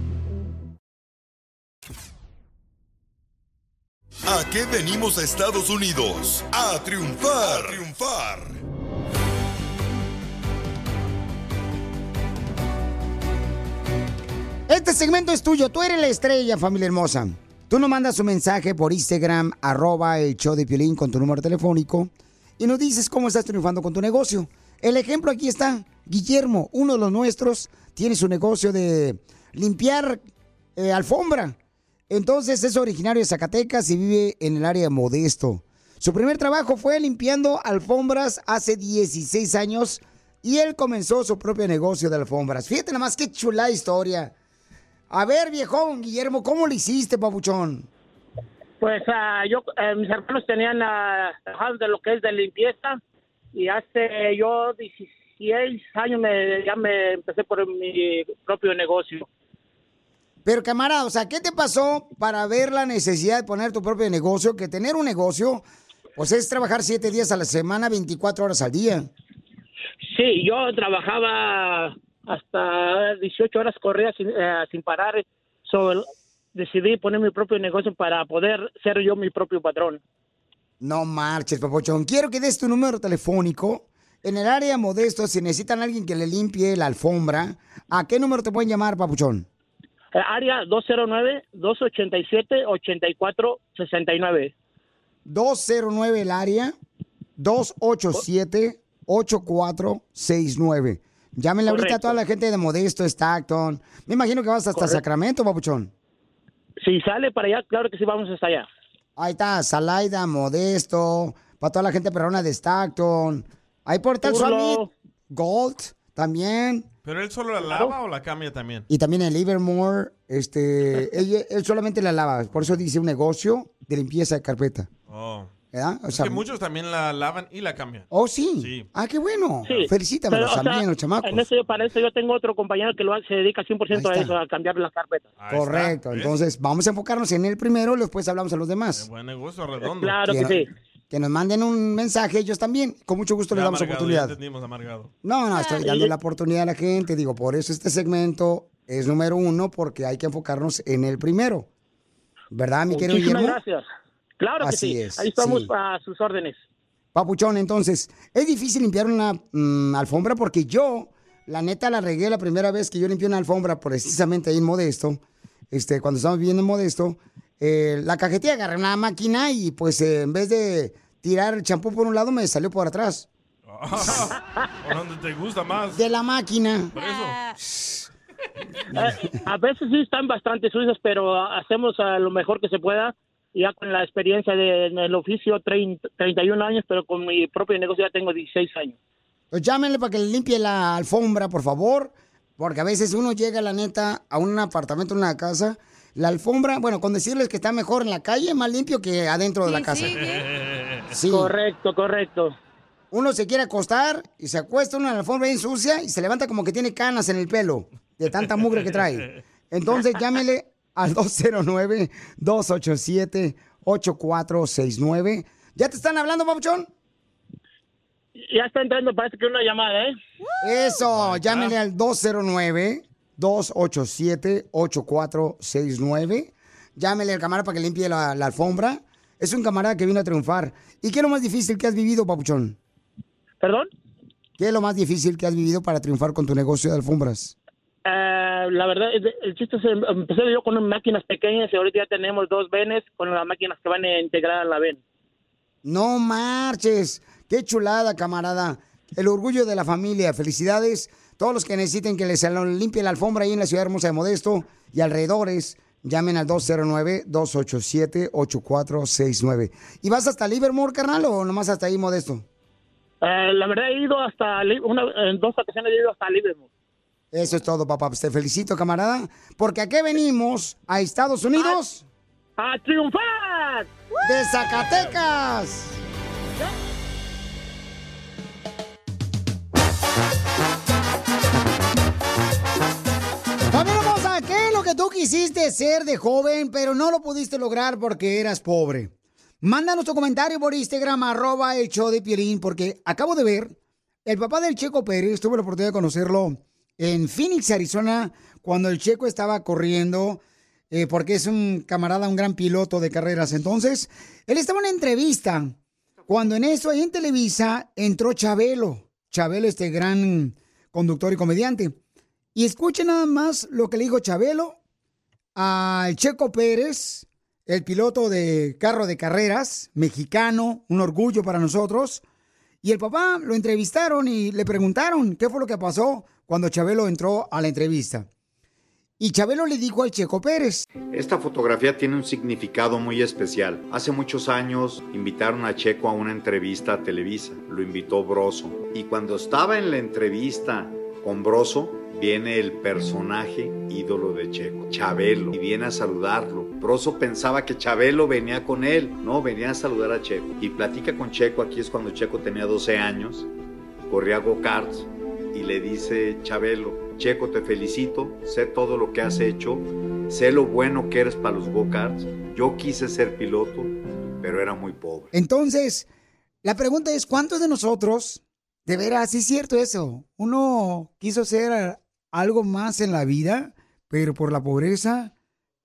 ¿A qué venimos a Estados Unidos? A triunfar. Triunfar. Este segmento es tuyo. Tú eres la estrella, familia hermosa. Tú nos mandas un mensaje por Instagram, arroba el show de Piolín con tu número telefónico y nos dices cómo estás triunfando con tu negocio. El ejemplo aquí está. Guillermo, uno de los nuestros, tiene su negocio de limpiar eh, alfombra. Entonces es originario de Zacatecas y vive en el área de Modesto. Su primer trabajo fue limpiando alfombras hace 16 años y él comenzó su propio negocio de alfombras. Fíjate nada más qué chula historia. A ver, viejón, Guillermo, ¿cómo lo hiciste, papuchón? Pues ah, yo, eh, mis hermanos tenían trabajando de lo que es de limpieza y hace yo 16 años me, ya me empecé por mi propio negocio. Pero camarada, o sea, ¿qué te pasó para ver la necesidad de poner tu propio negocio? Que tener un negocio, pues es trabajar siete días a la semana, 24 horas al día. Sí, yo trabajaba hasta 18 horas corridas sin, eh, sin parar. So, decidí poner mi propio negocio para poder ser yo mi propio patrón. No marches, papuchón. Quiero que des tu número telefónico. En el área modesto, si necesitan a alguien que le limpie la alfombra, ¿a qué número te pueden llamar, papuchón? Eh, área 209-287-8469. 209 el área, 287-8469. Llámenle ahorita a Correcto. toda la gente de Modesto, Stockton. Me imagino que vas hasta Correcto. Sacramento, papuchón. Si sale para allá, claro que sí, vamos hasta allá. Ahí está, Salaida, Modesto, para toda la gente perrona de Stockton. Ahí por tal Gold también. ¿Pero él solo la lava o la cambia también? Y también en Livermore, este, él, él solamente la lava. Por eso dice un negocio de limpieza de carpeta. Oh. ¿Verdad? O Es sea, que muchos también la lavan y la cambian. oh, sí. Sí. Ah, qué bueno. Sí. Pero, o sea, también, los chamacos. En eso, para eso yo tengo otro compañero que lo hace- se dedica 100% a eso, a cambiar las carpetas. Correcto. Entonces, vamos a enfocarnos en el primero, después hablamos a los demás. Buen negocio redondo. Claro que sí. Que nos manden un mensaje ellos también. Con mucho gusto les damos amargado, oportunidad. Ya entendimos, amargado. No, no, estoy dando la oportunidad a la gente. Digo, por eso este segmento es número uno, porque hay que enfocarnos en el primero. ¿Verdad, mi querido Guillermo? gracias. Claro que Así sí. es, Ahí estamos sí. a sus órdenes. Papuchón, entonces, es difícil limpiar una mm, alfombra porque yo, la neta, la regué la primera vez que yo limpié una alfombra precisamente ahí en Modesto, este, cuando estábamos viviendo en Modesto, eh, la cajetilla agarré una máquina y pues eh, en vez de tirar el champú por un lado, me salió por atrás. ¿Por dónde te gusta más? De la máquina. Por eso. Eh, a veces sí están bastante sucios, pero hacemos a lo mejor que se pueda. Ya con la experiencia de, en el oficio, 30, 31 años, pero con mi propio negocio ya tengo 16 años. Pues llámenle para que le limpie la alfombra, por favor. Porque a veces uno llega, la neta, a un apartamento, una casa. La alfombra, bueno, con decirles que está mejor en la calle, más limpio que adentro de la casa. Sí. Correcto, correcto. Uno se quiere acostar y se acuesta uno en la alfombra bien sucia y se levanta como que tiene canas en el pelo de tanta mugre que trae. Entonces llámele al 209-287-8469. ¿Ya te están hablando, papuchón? Ya está entrando, parece que una llamada, ¿eh? Eso, llámele al 209-287-8469. Llámele al camarada para que limpie la, la alfombra. Es un camarada que vino a triunfar. ¿Y qué es lo más difícil que has vivido, papuchón? ¿Perdón? ¿Qué es lo más difícil que has vivido para triunfar con tu negocio de alfombras? Eh, la verdad, el, el chiste es, em- empecé yo con máquinas pequeñas y ahorita ya tenemos dos venes con las máquinas que van a integrar a la ven. No marches. Qué chulada, camarada. El orgullo de la familia. Felicidades. Todos los que necesiten que les limpie la alfombra ahí en la ciudad hermosa de Modesto y alrededores, llamen al 209-287-8469. ¿Y vas hasta Livermore, carnal, o nomás hasta ahí, Modesto? Eh, la verdad, he ido hasta, una, en dos ocasiones he ido hasta Liverpool. Eso es todo, papá. Pues te felicito, camarada. Porque aquí venimos a Estados Unidos. ¡A triunfar! ¡De Zacatecas! Familia hermosa, ¿qué es lo que tú quisiste ser de joven, pero no lo pudiste lograr porque eras pobre? Mándanos tu comentario por Instagram, arroba el show de Piolín, porque acabo de ver, el papá del Checo Pérez, tuve la oportunidad de conocerlo en Phoenix, Arizona, cuando el Checo estaba corriendo, eh, porque es un camarada, un gran piloto de carreras. Entonces, él estaba en una entrevista, cuando en eso, ahí en Televisa, entró Chabelo. Chabelo, este gran conductor y comediante. Y escuchen nada más lo que le dijo Chabelo al Checo Pérez, el piloto de carro de carreras, mexicano, un orgullo para nosotros. Y el papá lo entrevistaron y le preguntaron qué fue lo que pasó cuando Chabelo entró a la entrevista. Y Chabelo le dijo al Checo Pérez, Esta fotografía tiene un significado muy especial. Hace muchos años invitaron a Checo a una entrevista a Televisa. Lo invitó Broso. Y cuando estaba en la entrevista con Broso, viene el personaje ídolo de Checo, Chabelo, y viene a saludarlo. Broso pensaba que Chabelo venía con él. No, venía a saludar a Checo. Y platica con Checo. Aquí es cuando Checo tenía 12 años. Corría go-karts. Y le dice Chabelo, Checo, te felicito, sé todo lo que has hecho, sé lo bueno que eres para los go-karts. Yo quise ser piloto, pero era muy pobre. Entonces, la pregunta es, ¿cuántos de nosotros De veras, sí es cierto eso. Uno quiso ser algo más en la vida, pero por la pobreza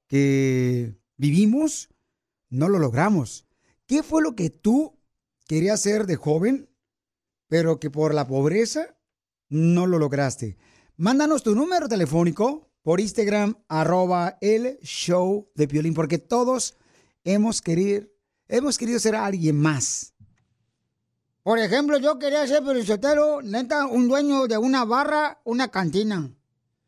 que vivimos, no lo logramos. ¿Qué fue lo que tú querías ser de joven, pero que por la pobreza no lo lograste? Mándanos tu número telefónico por Instagram, arroba el show de Piolín, porque todos hemos querido, hemos querido ser alguien más. Por ejemplo, yo quería ser perisotero, neta, un dueño de una barra, una cantina.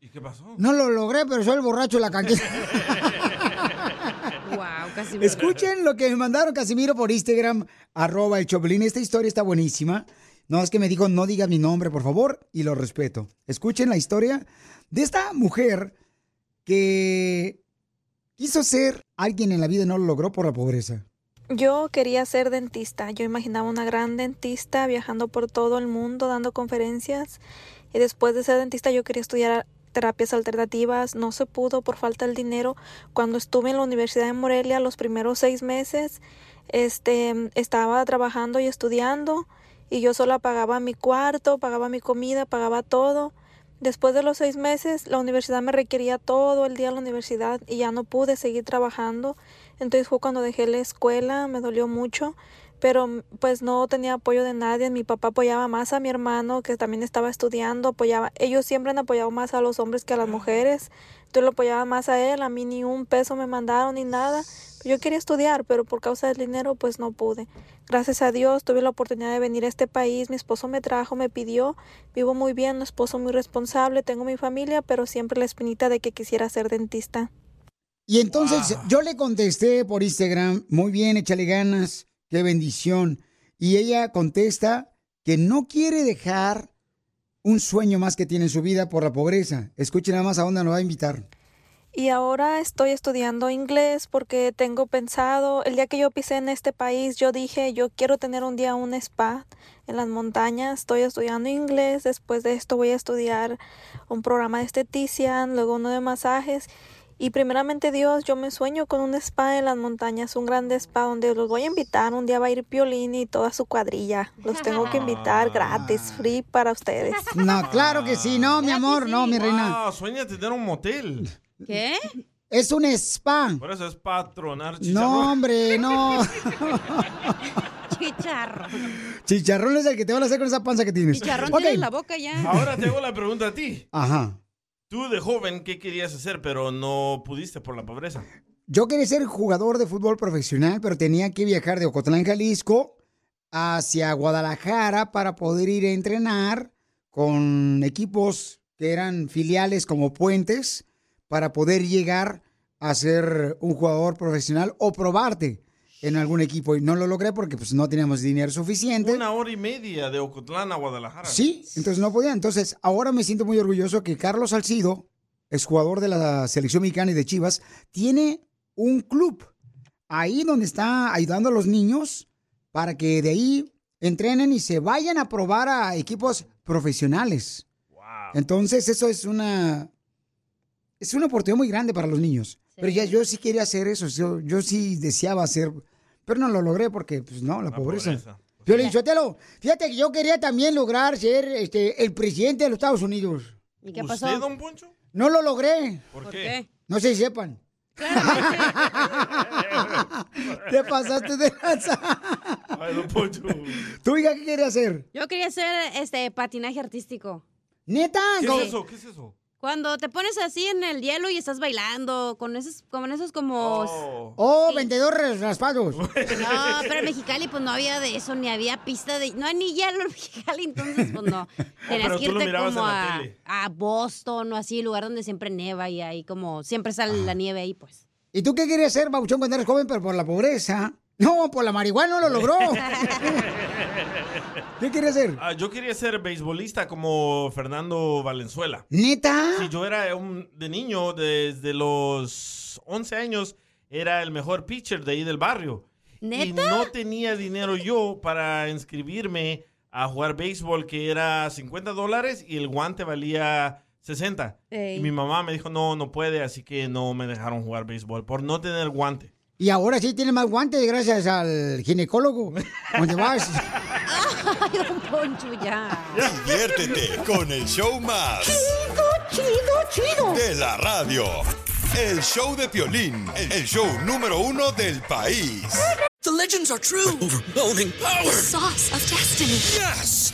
¿Y qué pasó? No lo logré, pero soy el borracho de la cantina. wow, Casimiro. Escuchen lo que me mandaron Casimiro por Instagram, arroba el Choplin. Esta historia está buenísima. No, es que me dijo, no diga mi nombre, por favor, y lo respeto. Escuchen la historia de esta mujer que quiso ser alguien en la vida y no lo logró por la pobreza. Yo quería ser dentista. Yo imaginaba una gran dentista viajando por todo el mundo dando conferencias. Y después de ser dentista yo quería estudiar terapias alternativas. No se pudo por falta del dinero. Cuando estuve en la Universidad de Morelia los primeros seis meses, este, estaba trabajando y estudiando. Y yo solo pagaba mi cuarto, pagaba mi comida, pagaba todo. Después de los seis meses, la universidad me requería todo el día en la universidad y ya no pude seguir trabajando. Entonces fue cuando dejé la escuela, me dolió mucho, pero pues no tenía apoyo de nadie. Mi papá apoyaba más a mi hermano, que también estaba estudiando, apoyaba. Ellos siempre han apoyado más a los hombres que a las mujeres. Entonces lo apoyaba más a él, a mí ni un peso me mandaron ni nada. Yo quería estudiar, pero por causa del dinero pues no pude. Gracias a Dios tuve la oportunidad de venir a este país, mi esposo me trajo, me pidió, vivo muy bien, un esposo muy responsable, tengo mi familia, pero siempre la espinita de que quisiera ser dentista. Y entonces yo le contesté por Instagram, muy bien, échale ganas, qué bendición. Y ella contesta que no quiere dejar un sueño más que tiene en su vida por la pobreza. Escuchen nada más a dónde nos va a invitar. Y ahora estoy estudiando inglés porque tengo pensado, el día que yo pisé en este país, yo dije, yo quiero tener un día un spa en las montañas. Estoy estudiando inglés, después de esto voy a estudiar un programa de estetician, luego uno de masajes. Y primeramente Dios, yo me sueño con un spa en las montañas, un grande spa donde los voy a invitar. Un día va a ir Piolín y toda su cuadrilla. Los tengo que invitar gratis, free para ustedes. No, claro que sí, no, mi amor, no, mi reina. Ah, sueña tener un motel. ¿Qué? Es un spa. Por eso es patronar No, hombre, no. Chicharrón. Chicharrón es el que te van a hacer con esa panza que tienes. Chicharrón tiene la boca ya. Ahora te hago la pregunta a ti. Ajá. Tú de joven, ¿qué querías hacer, pero no pudiste por la pobreza? Yo quería ser jugador de fútbol profesional, pero tenía que viajar de Ocotlán, Jalisco, hacia Guadalajara para poder ir a entrenar con equipos que eran filiales como Puentes para poder llegar a ser un jugador profesional o probarte en algún equipo. Y no lo logré porque pues, no teníamos dinero suficiente. Una hora y media de Ocotlán a Guadalajara. Sí, entonces no podía. Entonces, ahora me siento muy orgulloso que Carlos Salcido, es jugador de la selección mexicana y de Chivas, tiene un club ahí donde está ayudando a los niños para que de ahí entrenen y se vayan a probar a equipos profesionales. Entonces, eso es una es una oportunidad muy grande para los niños. Pero ya yo sí quería hacer eso, yo, yo sí deseaba hacer, pero no lo logré porque, pues no, la, pobreza. pobreza. Piolín Sotelo, fíjate que yo quería también lograr ser este, el presidente de los Estados Unidos. ¿Y qué ¿Usted, don Poncho? No lo logré. ¿Por qué? No se sepan. Te pasaste de lanza. Ay, don Poncho. ¿Tu hija qué quería hacer? Yo quería hacer este patinaje artístico. ¿Neta? ¿Qué es eso? ¿Qué es eso? Cuando te pones así en el hielo y estás bailando con esos, con esos como... Oh, vendedores raspados. No, pero en Mexicali pues no había de eso, ni había pista de... No hay ni hielo en Mexicali, entonces pues no. Tenías pero que irte como a, Boston o así, lugar donde siempre neva y ahí como siempre sale la nieve ahí pues. ¿Y tú qué querías ser, Babuchón, cuando eras joven, pero por la pobreza? No, por la marihuana no lo logró. ¿Qué querías ser? Ah, yo quería ser beisbolista como Fernando Valenzuela. ¿Neta? Sí, yo era un, de niño, desde los 11 años, era el mejor pitcher de ahí del barrio. Y ¿Neta? no tenía dinero yo para inscribirme a jugar béisbol, que era 50 dólares y el guante valía 60. Ey. Y mi mamá me dijo, no, no puede, así que no me dejaron jugar béisbol por no tener guante. Y ahora sí tiene más guantes gracias al ginecólogo. ¿Dónde vas? Ay, don Poncho, ya. Diviértete con el show más. Chido, chido, chido. De la radio. El show de Piolín, el show número uno del país. The legends are true. overwhelming power! The sauce of destiny. Yes!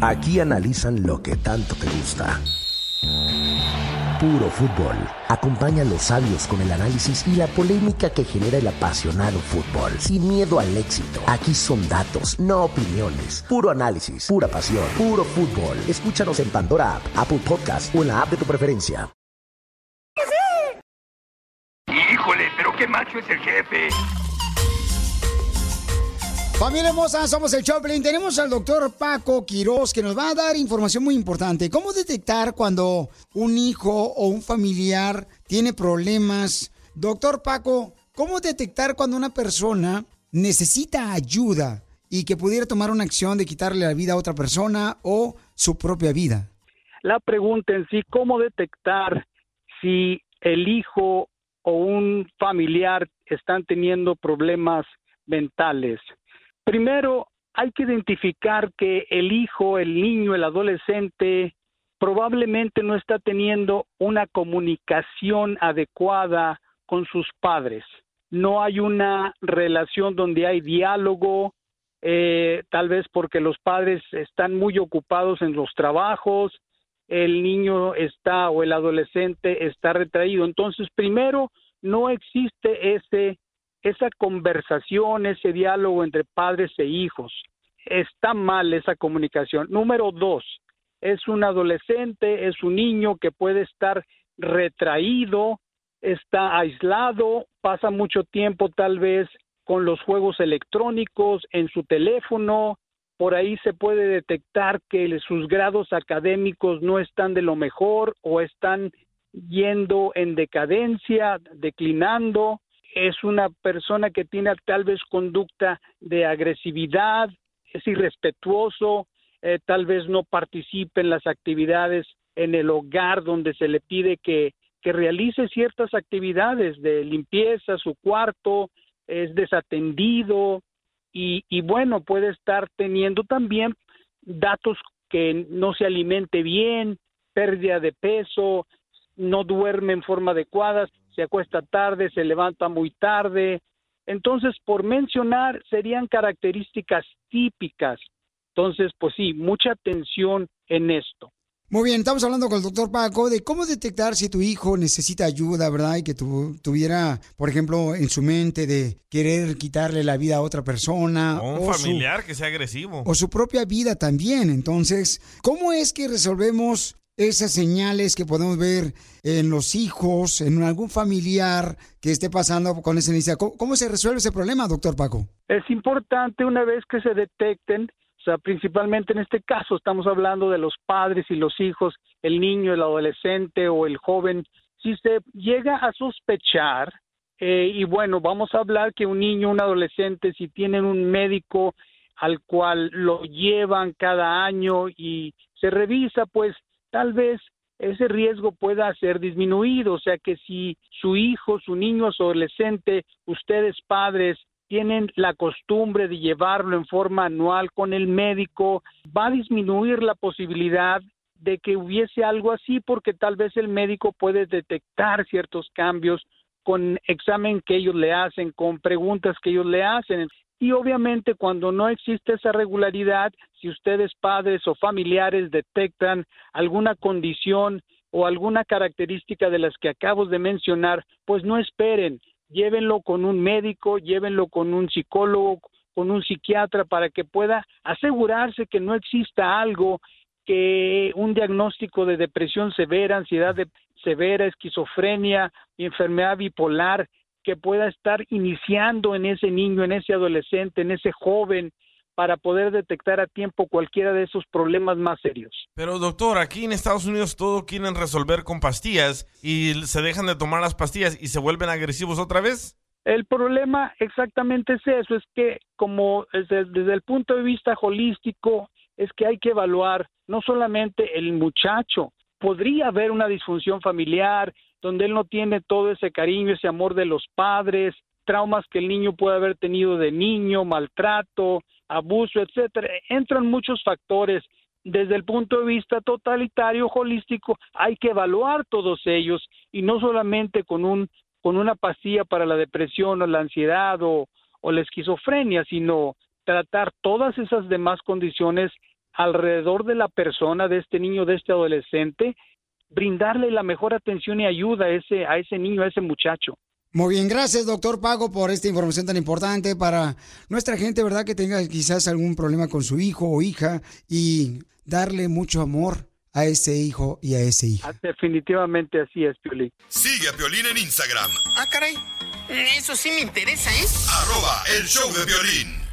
Aquí analizan lo que tanto te gusta. Puro fútbol. Acompaña a los sabios con el análisis y la polémica que genera el apasionado fútbol. Sin miedo al éxito. Aquí son datos, no opiniones. Puro análisis, pura pasión, puro fútbol. Escúchanos en Pandora App, Apple Podcast o en la app de tu preferencia. Híjole, pero qué macho es el jefe. Familia hermosa, somos el Choplin. Tenemos al doctor Paco Quiroz que nos va a dar información muy importante. ¿Cómo detectar cuando un hijo o un familiar tiene problemas? Doctor Paco, ¿cómo detectar cuando una persona necesita ayuda y que pudiera tomar una acción de quitarle la vida a otra persona o su propia vida? La pregunta en sí, ¿cómo detectar si el hijo o un familiar están teniendo problemas mentales? Primero, hay que identificar que el hijo, el niño, el adolescente probablemente no está teniendo una comunicación adecuada con sus padres. No hay una relación donde hay diálogo, eh, tal vez porque los padres están muy ocupados en los trabajos, el niño está o el adolescente está retraído. Entonces, primero, no existe ese esa conversación, ese diálogo entre padres e hijos. Está mal esa comunicación. Número dos, es un adolescente, es un niño que puede estar retraído, está aislado, pasa mucho tiempo tal vez con los juegos electrónicos, en su teléfono, por ahí se puede detectar que sus grados académicos no están de lo mejor o están yendo en decadencia, declinando, es una persona que tiene tal vez conducta de agresividad, es irrespetuoso, eh, tal vez no participe en las actividades en el hogar donde se le pide que, que realice ciertas actividades de limpieza, su cuarto es desatendido y, y bueno, puede estar teniendo también datos que no se alimente bien, pérdida de peso, no duerme en forma adecuada, se acuesta tarde, se levanta muy tarde. Entonces, por mencionar, serían características típicas. Entonces, pues sí, mucha atención en esto. Muy bien, estamos hablando con el doctor Paco de cómo detectar si tu hijo necesita ayuda, ¿verdad? Y que tu, tuviera, por ejemplo, en su mente de querer quitarle la vida a otra persona. O un su- familiar que sea agresivo. o su propia vida también. Entonces, ¿cómo es que resolvemos esas señales que podemos ver en los hijos, en algún familiar que esté pasando con esa necesidad? ¿Cómo, cómo se resuelve ese problema, doctor Paco? Es importante una vez que se detecten, o sea, principalmente en este caso estamos hablando de los padres y los hijos, el niño, el adolescente o el joven, si se llega a sospechar, eh, y bueno, vamos a hablar que un niño, un adolescente, si tienen un médico al cual lo llevan cada año y se revisa, pues tal vez ese riesgo pueda ser disminuido, o sea que si su hijo, su niño, su adolescente, ustedes padres tienen la costumbre de llevarlo en forma anual con el médico, va a disminuir la posibilidad de que hubiese algo así porque tal vez el médico puede detectar ciertos cambios con examen que ellos le hacen, con preguntas que ellos le hacen. Y obviamente cuando no existe esa regularidad, si ustedes padres o familiares detectan alguna condición o alguna característica de las que acabo de mencionar, pues no esperen, llévenlo con un médico, llévenlo con un psicólogo, con un psiquiatra para que pueda asegurarse que no exista algo que un diagnóstico de depresión severa, ansiedad severa, esquizofrenia, enfermedad bipolar, que pueda estar iniciando en ese niño, en ese adolescente, en ese joven, para poder detectar a tiempo cualquiera de esos problemas más serios. Pero doctor, aquí en Estados Unidos todo quieren resolver con pastillas y se dejan de tomar las pastillas y se vuelven agresivos otra vez. El problema exactamente es eso, es que como desde, desde el punto de vista holístico, es que hay que evaluar no solamente el muchacho, podría haber una disfunción familiar donde él no tiene todo ese cariño, ese amor de los padres, traumas que el niño puede haber tenido de niño, maltrato, abuso, etcétera. Entran muchos factores. Desde el punto de vista totalitario, holístico, hay que evaluar todos ellos y no solamente con un con una pastilla para la depresión o la ansiedad o, o la esquizofrenia, sino tratar todas esas demás condiciones alrededor de la persona, de este niño, de este adolescente, brindarle la mejor atención y ayuda a ese, a ese niño, a ese muchacho. Muy bien, gracias doctor Pago por esta información tan importante para nuestra gente, ¿verdad? Que tenga quizás algún problema con su hijo o hija y darle mucho amor a ese hijo y a ese hijo. Ah, Definitivamente así es, Piolín. Sigue a Piolín en Instagram, Ah, caray. Eso sí me interesa, ¿eh? arroba el show de violín.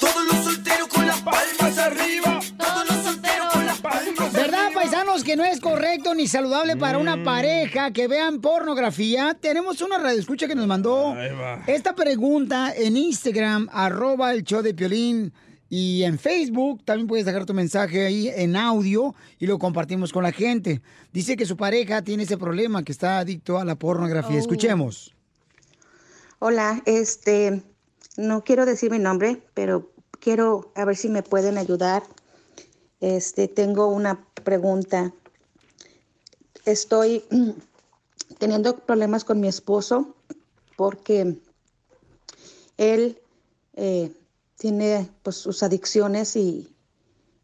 Todos los solteros con las palmas arriba. Todos los solteros con las palmas ¿Verdad, paisanos, que no es correcto ni saludable para una pareja que vean pornografía? Tenemos una radioescucha que nos mandó esta pregunta en Instagram, arroba el show de Piolín. Y en Facebook también puedes dejar tu mensaje ahí en audio y lo compartimos con la gente. Dice que su pareja tiene ese problema, que está adicto a la pornografía. Oh. Escuchemos. Hola, este, no quiero decir mi nombre, pero quiero a ver si me pueden ayudar. Este, tengo una pregunta. Estoy mm, teniendo problemas con mi esposo porque él eh, tiene pues sus adicciones y,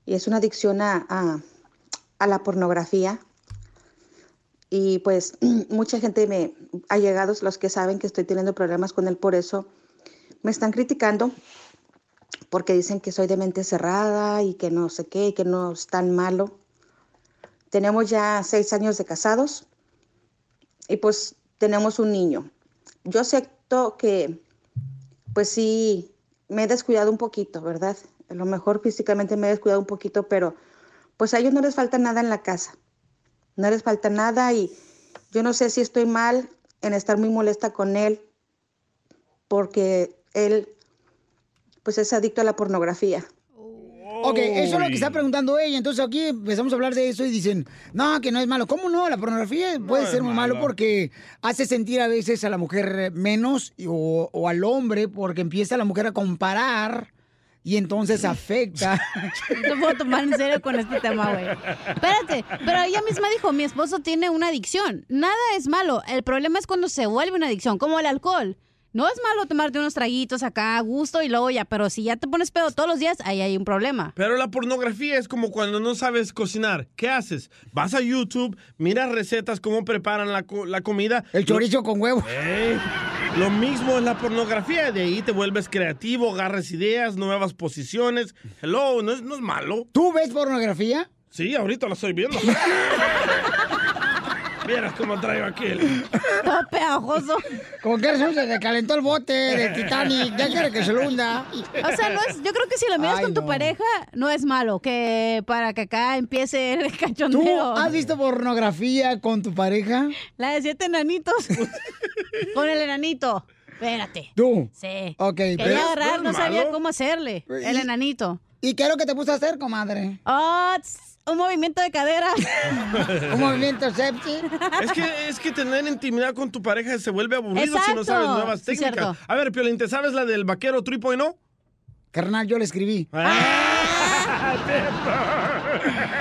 es una adicción a la pornografía. Y pues mucha gente me ha llegado, los que saben que estoy teniendo problemas con él por eso, me están criticando porque dicen que soy de mente cerrada y que no sé qué, y que no es tan malo. Tenemos ya seis años de casados y pues tenemos un niño. Yo acepto que pues sí me he descuidado un poquito, ¿verdad? A lo mejor físicamente me he descuidado un poquito, pero pues a ellos no les falta nada en la casa. No les falta nada y yo no sé si estoy mal en estar muy molesta con él porque él pues es adicto a la pornografía. Ok, eso es lo que está preguntando ella. Entonces aquí empezamos a hablar de eso y dicen, no, que no es malo. ¿Cómo no? La pornografía puede ser muy malo malo. porque hace sentir a veces a la mujer menos o, o al hombre porque empieza la mujer a comparar y entonces afecta. No te puedo tomar en serio con este tema, güey. Espérate, pero ella misma dijo, mi esposo tiene una adicción. Nada es malo. El problema es cuando se vuelve una adicción, como el alcohol. No es malo tomarte unos traguitos acá a gusto y luego ya, pero si ya te pones pedo todos los días, ahí hay un problema. Pero la pornografía es como cuando no sabes cocinar. ¿Qué haces? Vas a YouTube, miras recetas, cómo preparan la, co- la comida. El chorizo con huevo. Ey, lo mismo es la pornografía. De ahí te vuelves creativo, agarras ideas, nuevas posiciones. Hello, no es, no es malo. ¿Tú ves pornografía? Sí, ahorita lo estoy viendo. Vieras cómo traigo aquí el... Todo pegajoso. Como que se le calentó el bote del Titanic, ya quiere que se lo hunda. O sea, no es, yo creo que si lo miras Ay, con tu no. pareja, no es malo. Que para que acá empiece el ¿Tú cachondeo. has visto pornografía con tu pareja? La de siete enanitos. con el enanito. Espérate. ¿Tú? Sí. Ok, Quería pero- agarrar, ¿No no sabía malo? cómo hacerle. El ¿Y- enanito. ¿Y qué es lo que te puso a hacer, comadre? Tss, un movimiento de cadera. Un movimiento sepsi. Es que, es que tener intimidad con tu pareja se vuelve aburrido si no sabes nuevas técnicas. a ver, Piolín, ¿te sabes la del vaquero tripo y no? Carnal, yo le escribí.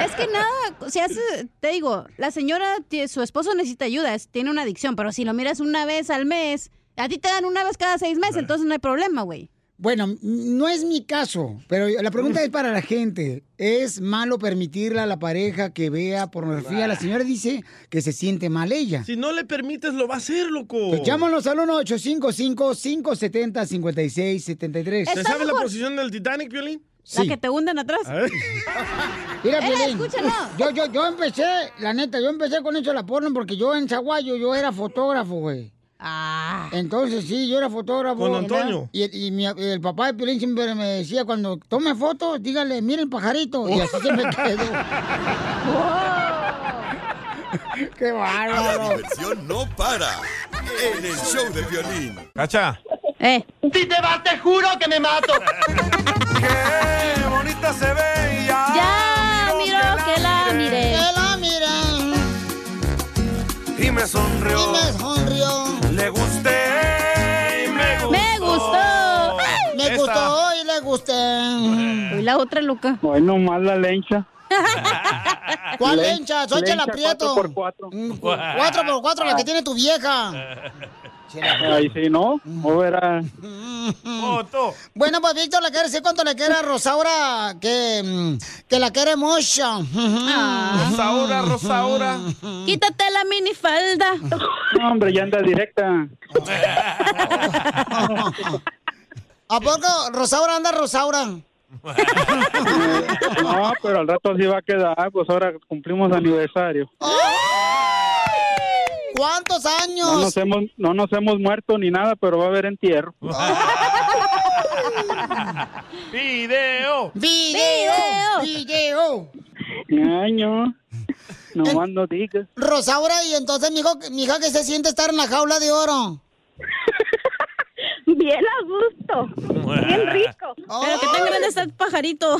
Es que nada, si hace, te digo, la señora, su esposo necesita ayuda, es- tiene una adicción, pero si lo miras una vez al mes, a ti te dan una vez cada seis meses, entonces no hay problema, güey. Bueno, no es mi caso, pero la pregunta es para la gente. ¿Es malo permitirle a la pareja que vea pornografía? La señora dice que se siente mal ella. Si no le permites, lo va a hacer, loco. Pues llámanos al 1-855-570-5673. ¿Te sabes la posición del Titanic, Piolín? La que te hunden atrás. Mira, Piolín, escúchalo. Yo, yo, yo empecé, la neta, yo empecé con eso de la porno porque yo en Zaguayo yo era fotógrafo, güey. Ah. Entonces, sí, yo era fotógrafo. Con Antonio. Y, y mi- el papá de Piolín siempre me decía, cuando tome fotos, dígale, mira el pajarito. Y así se me quedó. ¡Qué La bárbaro! diversión no para en el show de violín. Cacha. Eh. Si te vas, te juro que me mato. Qué bonita se ve ya. Ya, miro que la miré. Y me sonrió. y me sonrió. Le gusté y me gustó. Me gustó. Me Esta. gustó y le gusté. Y la otra, Luca. Bueno, más la lencha. ¿Cuál Len- lencha? Soy Chela lencha Prieto. 4x4. Cu- Cuatro por cuatro, la que tiene tu vieja. Ahí sí, ¿no? O era... Foto. Bueno, pues Víctor le quiere decir cuánto le quiere a Rosaura, que, mm, que la quiere mucho. Ah. Rosaura, Rosaura. Quítate la minifalda. No, hombre, ya anda directa. ¿A poco Rosaura anda Rosaura? No, pero al rato así va a quedar. Pues ahora cumplimos aniversario. ¿Cuántos No años? nos hemos, no nos hemos muerto ni nada, pero va a haber entierro. Video. Video. Video. Año. No no digas. Rosaura, y entonces, mijo, mija, ¿qué se siente estar en la jaula de oro? Bien a gusto. Bien rico. Pero que tan grande está el pajarito. No,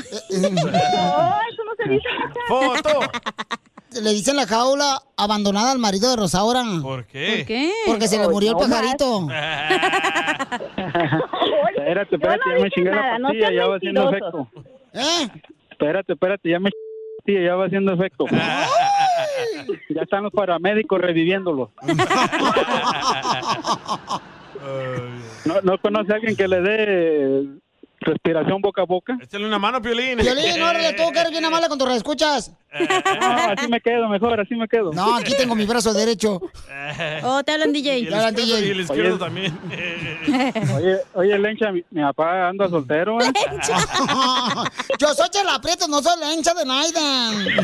eso no se dice. Foto. Le dicen la jaula abandonada al marido de Rosaura. ¿Por qué? ¿Por qué? Porque se le murió el no pajarito. Espérate, espérate, no ya me chingué nada, la no pastilla, sean ya va haciendo efecto. ¿Eh? Espérate, espérate, ya me chingué la pastilla, ya va haciendo efecto. Ya están los paramédicos reviviéndolo. ¿No, ¿No conoce a alguien que le dé respiración boca a boca? Échale una mano, Piolín. Violín, órale, tú que eres bien amable con tus escuchas. No, así me quedo, mejor, así me quedo. No, aquí tengo mi brazo derecho. Oh, te hablan Y DJ. la izquierdo, DJ. y el izquierdo Oye. también. Oye, oye, Lencha, mi, mi papá anda soltero, ¿eh? Yo soy Chela Prieto, no soy la hincha de Naiden.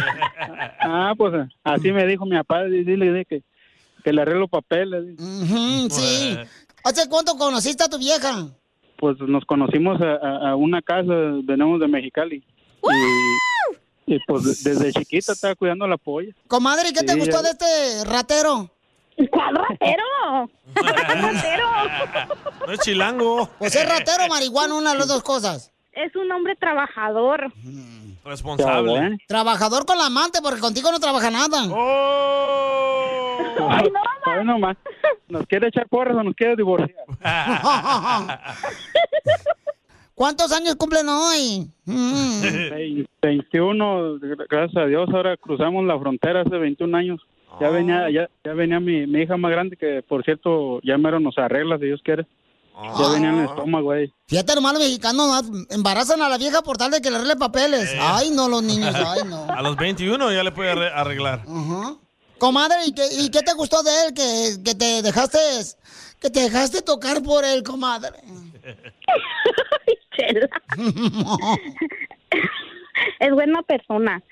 Ah, pues así me dijo mi papá, di- dile, dile que, que le arreglo papeles. Sí. ¿Hace cuánto conociste a tu vieja? Pues nos conocimos a, a- a una casa, venimos de Mexicali. Y, y, pues desde chiquita estaba cuidando la polla. Comadre, ¿y qué te Sí, gustó ya- de este ratero? ¿Cuál ratero? ¿Cuál ratero? No es chilango. Pues es ratero o marihuana, una de las dos cosas. Es un hombre trabajador. Responsable. Trabajador con la amante, porque contigo no trabaja nada. Oh. Ay, no, Ay, no más. ¿Nos quiere echar porras o nos quiere divorciar? ¿Cuántos años cumplen hoy? Mm. Vein- 21, gracias a Dios, ahora cruzamos la frontera hace 21 años. Ya venía, ya, ya venía mi, mi hija más grande, que por cierto, ya mero nos arregla, si Dios quiere. Ya venía en el estómago ahí. Fíjate, hermano los mexicanos ¿no? embarazan a la vieja por tal de que le arregle papeles. Ay, no, los niños, ay, no. A los 21 ya le puede arre- arreglar. Ajá. Comadre, ¿y qué, y qué te gustó de él? Que, que te dejaste que te dejaste tocar por él, comadre. Chela. Es buena persona.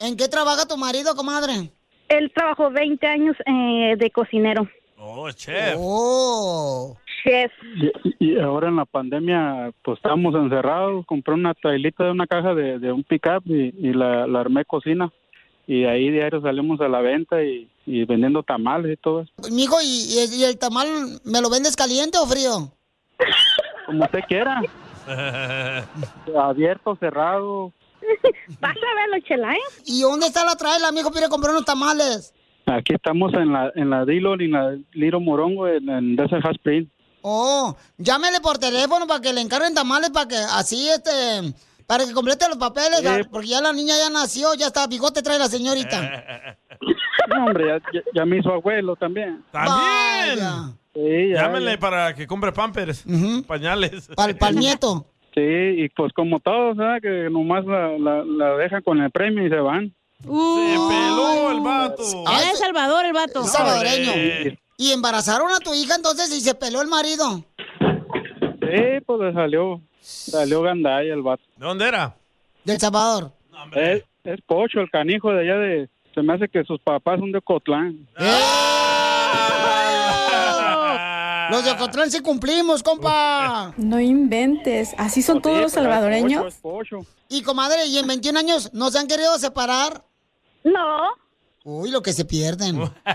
¿En qué trabaja tu marido, comadre? Él trabajó 20 años eh, de cocinero. Oh, chef. Oh. Chef. Y, y ahora en la pandemia, pues estábamos encerrados. Compré una trailita de una caja de, de un pickup y, y la, la armé cocina. Y de ahí diario salimos a la venta y, y vendiendo tamales y todo eso. Mijo, ¿y, y, y el tamal me lo vendes caliente o frío? Como usted quiera. Abierto, cerrado. Vas a verlo, Chela, ¿eh? ¿Y dónde está la traila, mijo? Quiere comprar unos tamales. Aquí estamos en la en la Dillon y en la Little Morongo en, en Desert Hot Spring. Oh, llámele por teléfono para que le encarguen tamales para que así, este, para que complete los papeles, porque ya la niña ya nació, ya está, bigote trae la señorita. No, hombre, ya, ya, ya me hizo abuelo también. ¡También! Sí, ya, Llámenle ya. para que compre pampers, pañales. Para el nieto. Sí, y pues como todos, ¿sabes? Que nomás la, la, la dejan con el premio y se van. Se peló el vato. Era de Salvador el vato. Salvadoreño. Y embarazaron a tu hija entonces y se peló el marido. Sí, pues le salió, salió gandalla el vato. ¿De dónde era? Del Salvador. Es, es pocho, el canijo de allá de... Se me hace que sus papás son de Cotlán. Los de Ocotlán sí cumplimos, compa. No inventes. Así son todos los salvadoreños. Y comadre, ¿y en 21 años nos han querido separar? No. Uy, lo que se pierden.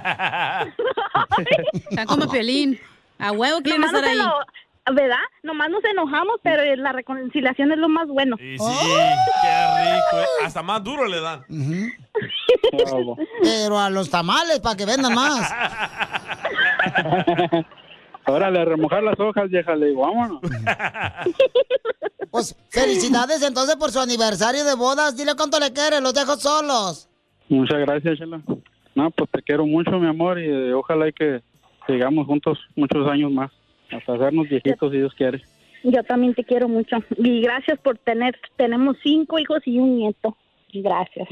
Están como Piolín. A huevo quieren estar ahí. eno- ¿Verdad? Nomás nos enojamos, pero la reconciliación es lo más bueno. Y sí, qué rico. eh. Hasta más duro le dan. Pero a los tamales para que vendan más. Órale, a remojar las hojas, vieja, le digo, vámonos. Pues felicidades entonces por su aniversario de bodas. Dile cuánto le quiere, los dejo solos. Muchas gracias, Chela. No, pues te quiero mucho, mi amor, y eh, ojalá y que sigamos juntos muchos años más. Hasta hacernos viejitos, si Dios quiere. Yo también te quiero mucho. Y gracias por tener, tenemos cinco hijos y un nieto. Gracias.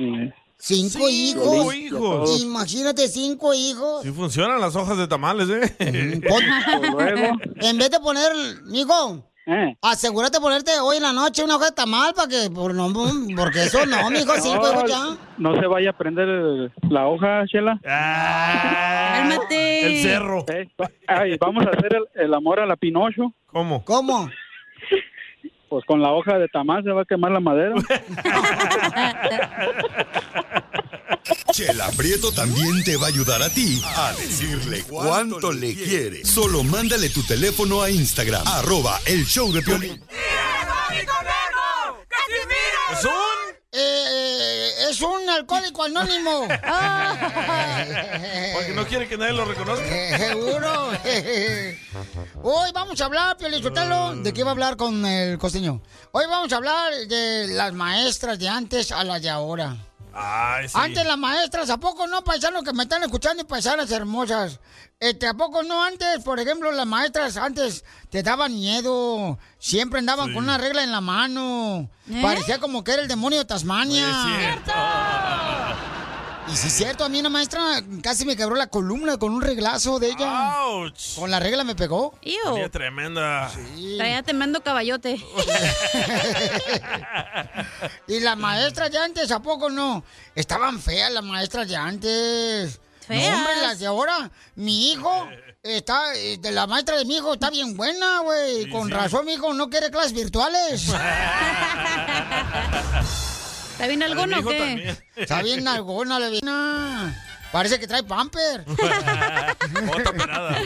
Cinco hijos. Cinco hijos. Imagínate cinco hijos. Sí funcionan las hojas de tamales, ¿eh? En vez de poner, mijo, asegúrate de ponerte hoy en la noche una hoja de tamal para que, por no, porque eso no, mijo, cinco hijos ya. No se vaya a prender el- la hoja, Chela. Cálmate. El cerro. Eh, ay, vamos a hacer el, el amor a la Pinocho. ¿Cómo? ¿Cómo? Pues con la hoja de tamal se va a quemar la madera. Chela Prieto también te va a ayudar a ti a decirle cuánto le quiere. Solo mándale tu teléfono a Instagram, arroba el show de Piolín. ¿Es un? Eh, es un alcohólico anónimo. Porque no quiere que nadie lo reconozca. Seguro. Hoy vamos a hablar, Piolichotelo. ¿De qué va a hablar con el costeño? Hoy vamos a hablar de las maestras de antes a las de ahora. Ay, sí. Antes las maestras, ¿a poco no, paisanos que me están escuchando y paisanas hermosas? Este, ¿A poco no antes, por ejemplo, las maestras antes te daban miedo? Siempre andaban con una regla en la mano. ¿Eh? Parecía como que era el demonio de Tasmania. Y sí es cierto, a mí una maestra casi me quebró la columna con un reglazo de ella. Con la regla me pegó. Tenía tremenda. Traía tremendo caballote. Y las maestras de antes, ¿a poco no? Estaban feas las maestras de antes. Feas. No, hombre, las de ahora. Mi hijo está, eh, de la maestra de mi hijo está bien buena, güey. Con sí. razón, mi hijo no quiere clases virtuales. ¿Está bien alguno o qué? Está bien alguna, le viene. Parece que trae pamper. Otra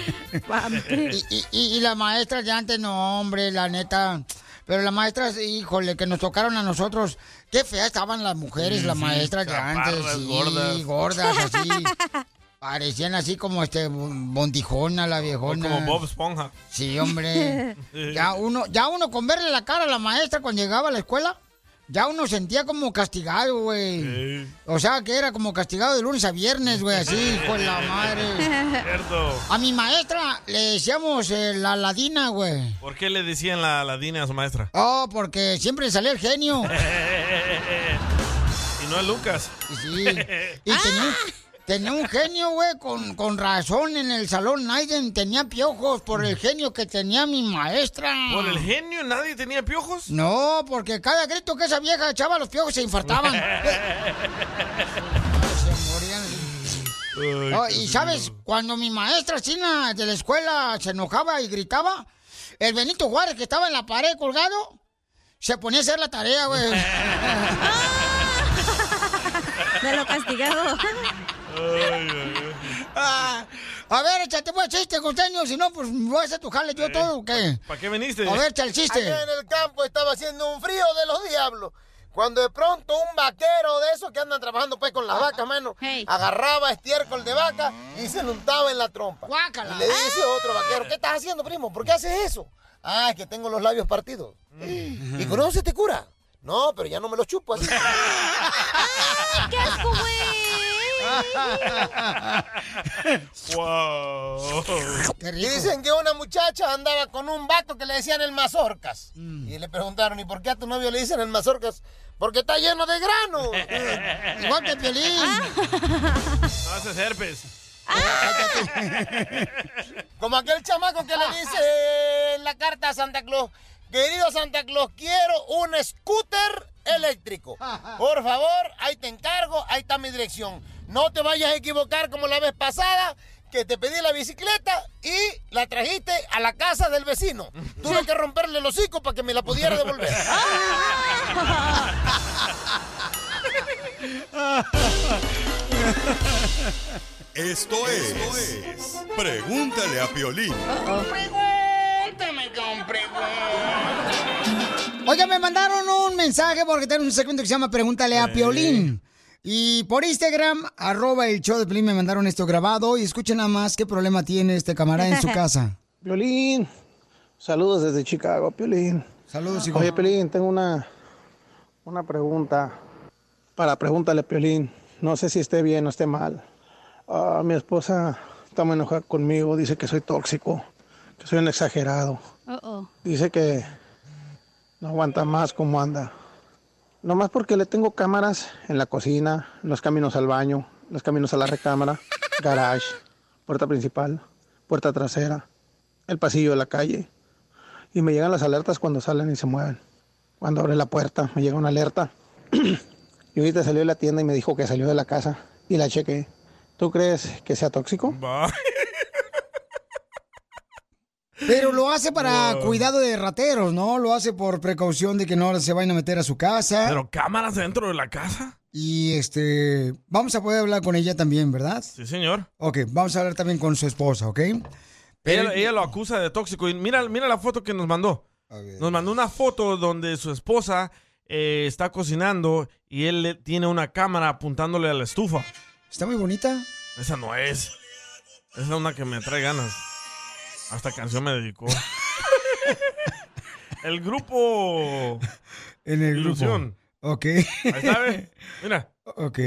y, y- y- y las maestras de antes, no, hombre, la neta. Pero las maestras, híjole, que nos tocaron a nosotros. Qué feas estaban las mujeres, Sí, las sí, maestras de antes. Sí, gordas. gordas, así. Parecían así como este bontijona, la O viejona. como Bob Esponja. Sí, hombre. Ya uno, ya uno con verle la cara a la maestra cuando llegaba a la escuela, ya uno sentía como castigado, güey. O sea, que era como castigado de lunes a viernes, güey, así, con la madre. Cierto. A mi maestra le decíamos eh, la ladina, güey. ¿Por qué le decían la ladina a su maestra? Oh, porque siempre salía el genio. y no es Lucas. Sí. Y tenía, tenía un genio, güey, con, con razón en el salón. Nadie tenía piojos por el genio que tenía mi maestra. ¿Por el genio nadie tenía piojos? No, porque cada grito que esa vieja echaba los piojos se infartaban. Oh, y sabes, cuando mi maestra china de la escuela se enojaba y gritaba, el Benito Juárez que estaba en la pared colgado, se ponía a hacer la tarea, güey. De lo castigado. Ah, a ver, échate pues chiste, costeño, si no, pues voy a hacer tu jale yo todo, ¿o qué? ¿Para qué viniste? A ver, echa el chiste. Allá en el campo estaba haciendo un frío de los diablos. Cuando de pronto un vaquero de esos que andan trabajando pues con las vacas, mano, agarraba estiércol de vaca y se lo untaba en la trompa. Y le dice otro vaquero, ¿qué estás haciendo, primo? ¿Por qué haces eso? Ah, es que tengo los labios partidos. ¿Y con eso se te cura? No, pero ya no me los chupo así. ¡Qué asco, wow. Y dicen que una muchacha andaba con un vato que le decían el mazorcas. Y le preguntaron, ¿y por qué a tu novio le dicen el mazorcas? Porque está lleno de grano. Igual que Piolín. No haces herpes. Como aquel chamaco que le dice en la carta a Santa Claus, querido Santa Claus, quiero un scooter eléctrico. Por favor, ahí te encargo, ahí está mi dirección. No te vayas a equivocar como la vez pasada, que te pedí la bicicleta y la trajiste a la casa del vecino. Tuve que romperle el hocico para que me la pudiera devolver. Esto es, Pregúntale a Piolín. Pregúntame con Oiga, me mandaron un mensaje porque tengo un segmento que se llama Pregúntale a Piolín. Y por Instagram, arroba el show de Piolín, me mandaron esto grabado. Y escuchen nada más qué problema tiene este camarada en su casa. Piolín, saludos desde Chicago, Piolín. Saludos, hijo. Oye, Piolín, tengo una, una pregunta para pregúntale a Piolín. No sé si esté bien o esté mal. Ah, mi esposa está muy enojada conmigo, dice que soy tóxico, que soy un exagerado. Uh-oh. Dice que no aguanta más como anda. Nomás porque le tengo cámaras en la cocina, en los caminos al baño, los caminos a la recámara, garage, puerta principal, puerta trasera, el pasillo de la calle. Y me llegan las alertas cuando salen y se mueven. Cuando abre la puerta, me llega una alerta. y ahorita salió de la tienda y me dijo que salió de la casa y la chequé. ¿Tú crees que sea tóxico? Pero lo hace para cuidado de rateros, ¿no? Lo hace por precaución de que no se vayan a meter a su casa. ¿Pero cámaras dentro de la casa? Y este, vamos a poder hablar con ella también, ¿verdad? Sí, señor. Ok, vamos a hablar también con su esposa, ¿ok? Ella, ella lo acusa de tóxico. Y mira, mira la foto que nos mandó. Nos mandó una foto donde su esposa eh, está cocinando y él tiene una cámara apuntándole a la estufa. Está muy bonita. Esa no es. Esa es una que me trae ganas. Hasta canción me dedicó. el grupo. En el Ilusión. grupo. Ok. Ahí está. Mira. Ok.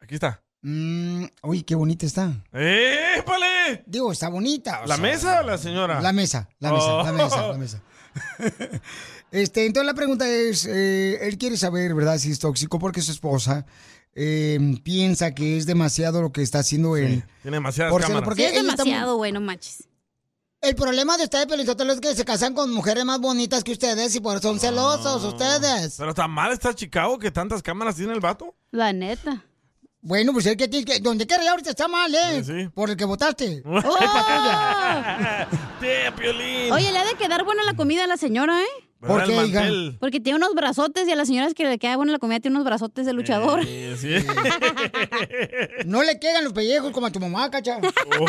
Aquí está. Mm, uy, qué bonita está. ¡Épale! Digo, está bonita. o ¿La sea, mesa o la señora? La mesa, la mesa, la Oh. mesa, la mesa. Este, entonces la pregunta es, eh, él quiere saber, ¿verdad? Si es tóxico porque su esposa eh, piensa que es demasiado lo que está haciendo él. Tiene demasiadas Por cámaras. porque Sí, es está demasiado, güey, no manches. El problema de ustedes, Pelizotelo, es que se casan con mujeres más bonitas que ustedes y por eso son celosos ustedes. Pero está mal está Chicago que tantas cámaras tiene el vato. La neta. Bueno, pues el que tiene que... Donde quiera ahorita está mal, ¿eh? Por el que votaste. ¡Oh! ¡Te, Piolín! Oye, le ha de quedar buena la comida a la señora, ¿eh? ¿Por qué, hija? Porque tiene unos brazotes y a las señoras que le queda buena la comida tiene unos brazotes de luchador. Eh, sí. No le quedan los pellejos como a tu mamá, cacha. Oh.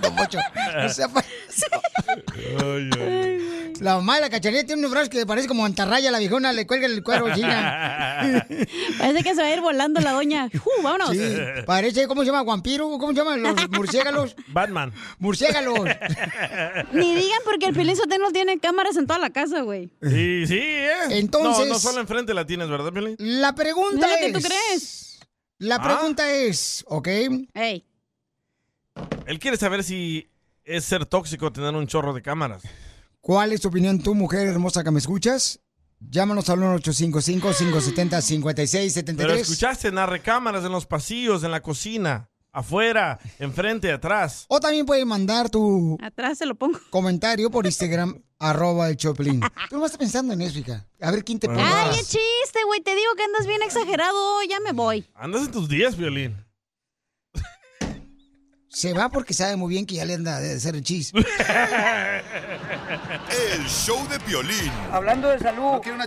Don Pocho, no sea payaso. La mamá de la cacharilla tiene unos brazos que parece como antarraya la viejona, le cuelga el cuero, chica. Parece que se va a ir volando la doña. ¡Uh, vámonos! Sí, parece, ¿cómo se llama? ¿Vampiro? ¿Cómo se llaman los murciélagos? Batman. Murciélagos. Ni digan porque el Pelín Sotelo tiene cámaras en toda la casa, güey. Sí, sí, ¿eh? Entonces- No, no solo enfrente la tienes, ¿verdad, Piolín? La pregunta No es lo es... que tú crees. La Ah. pregunta es, ¿ok? Ey. Él quiere saber si es ser tóxico tener un chorro de cámaras. ¿Cuál es tu opinión, tú, mujer hermosa que me escuchas? Llámanos al 1-855-570-5673. Pero escuchaste, narre cámaras en los pasillos, en la cocina, afuera, enfrente, atrás. O también puedes mandar tu Atrás se lo pongo. comentario por Instagram, arroba el Choplin. Tú no estás pensando en eso, hija. A ver quién te pone. Ay, es chiste, güey. Te digo que andas bien exagerado. Ya me voy. Andas en tus días, Violín. Se va porque sabe muy bien que ya le anda de hacer el chis. El show de Piolín. Hablando de salud. ¿No quiere una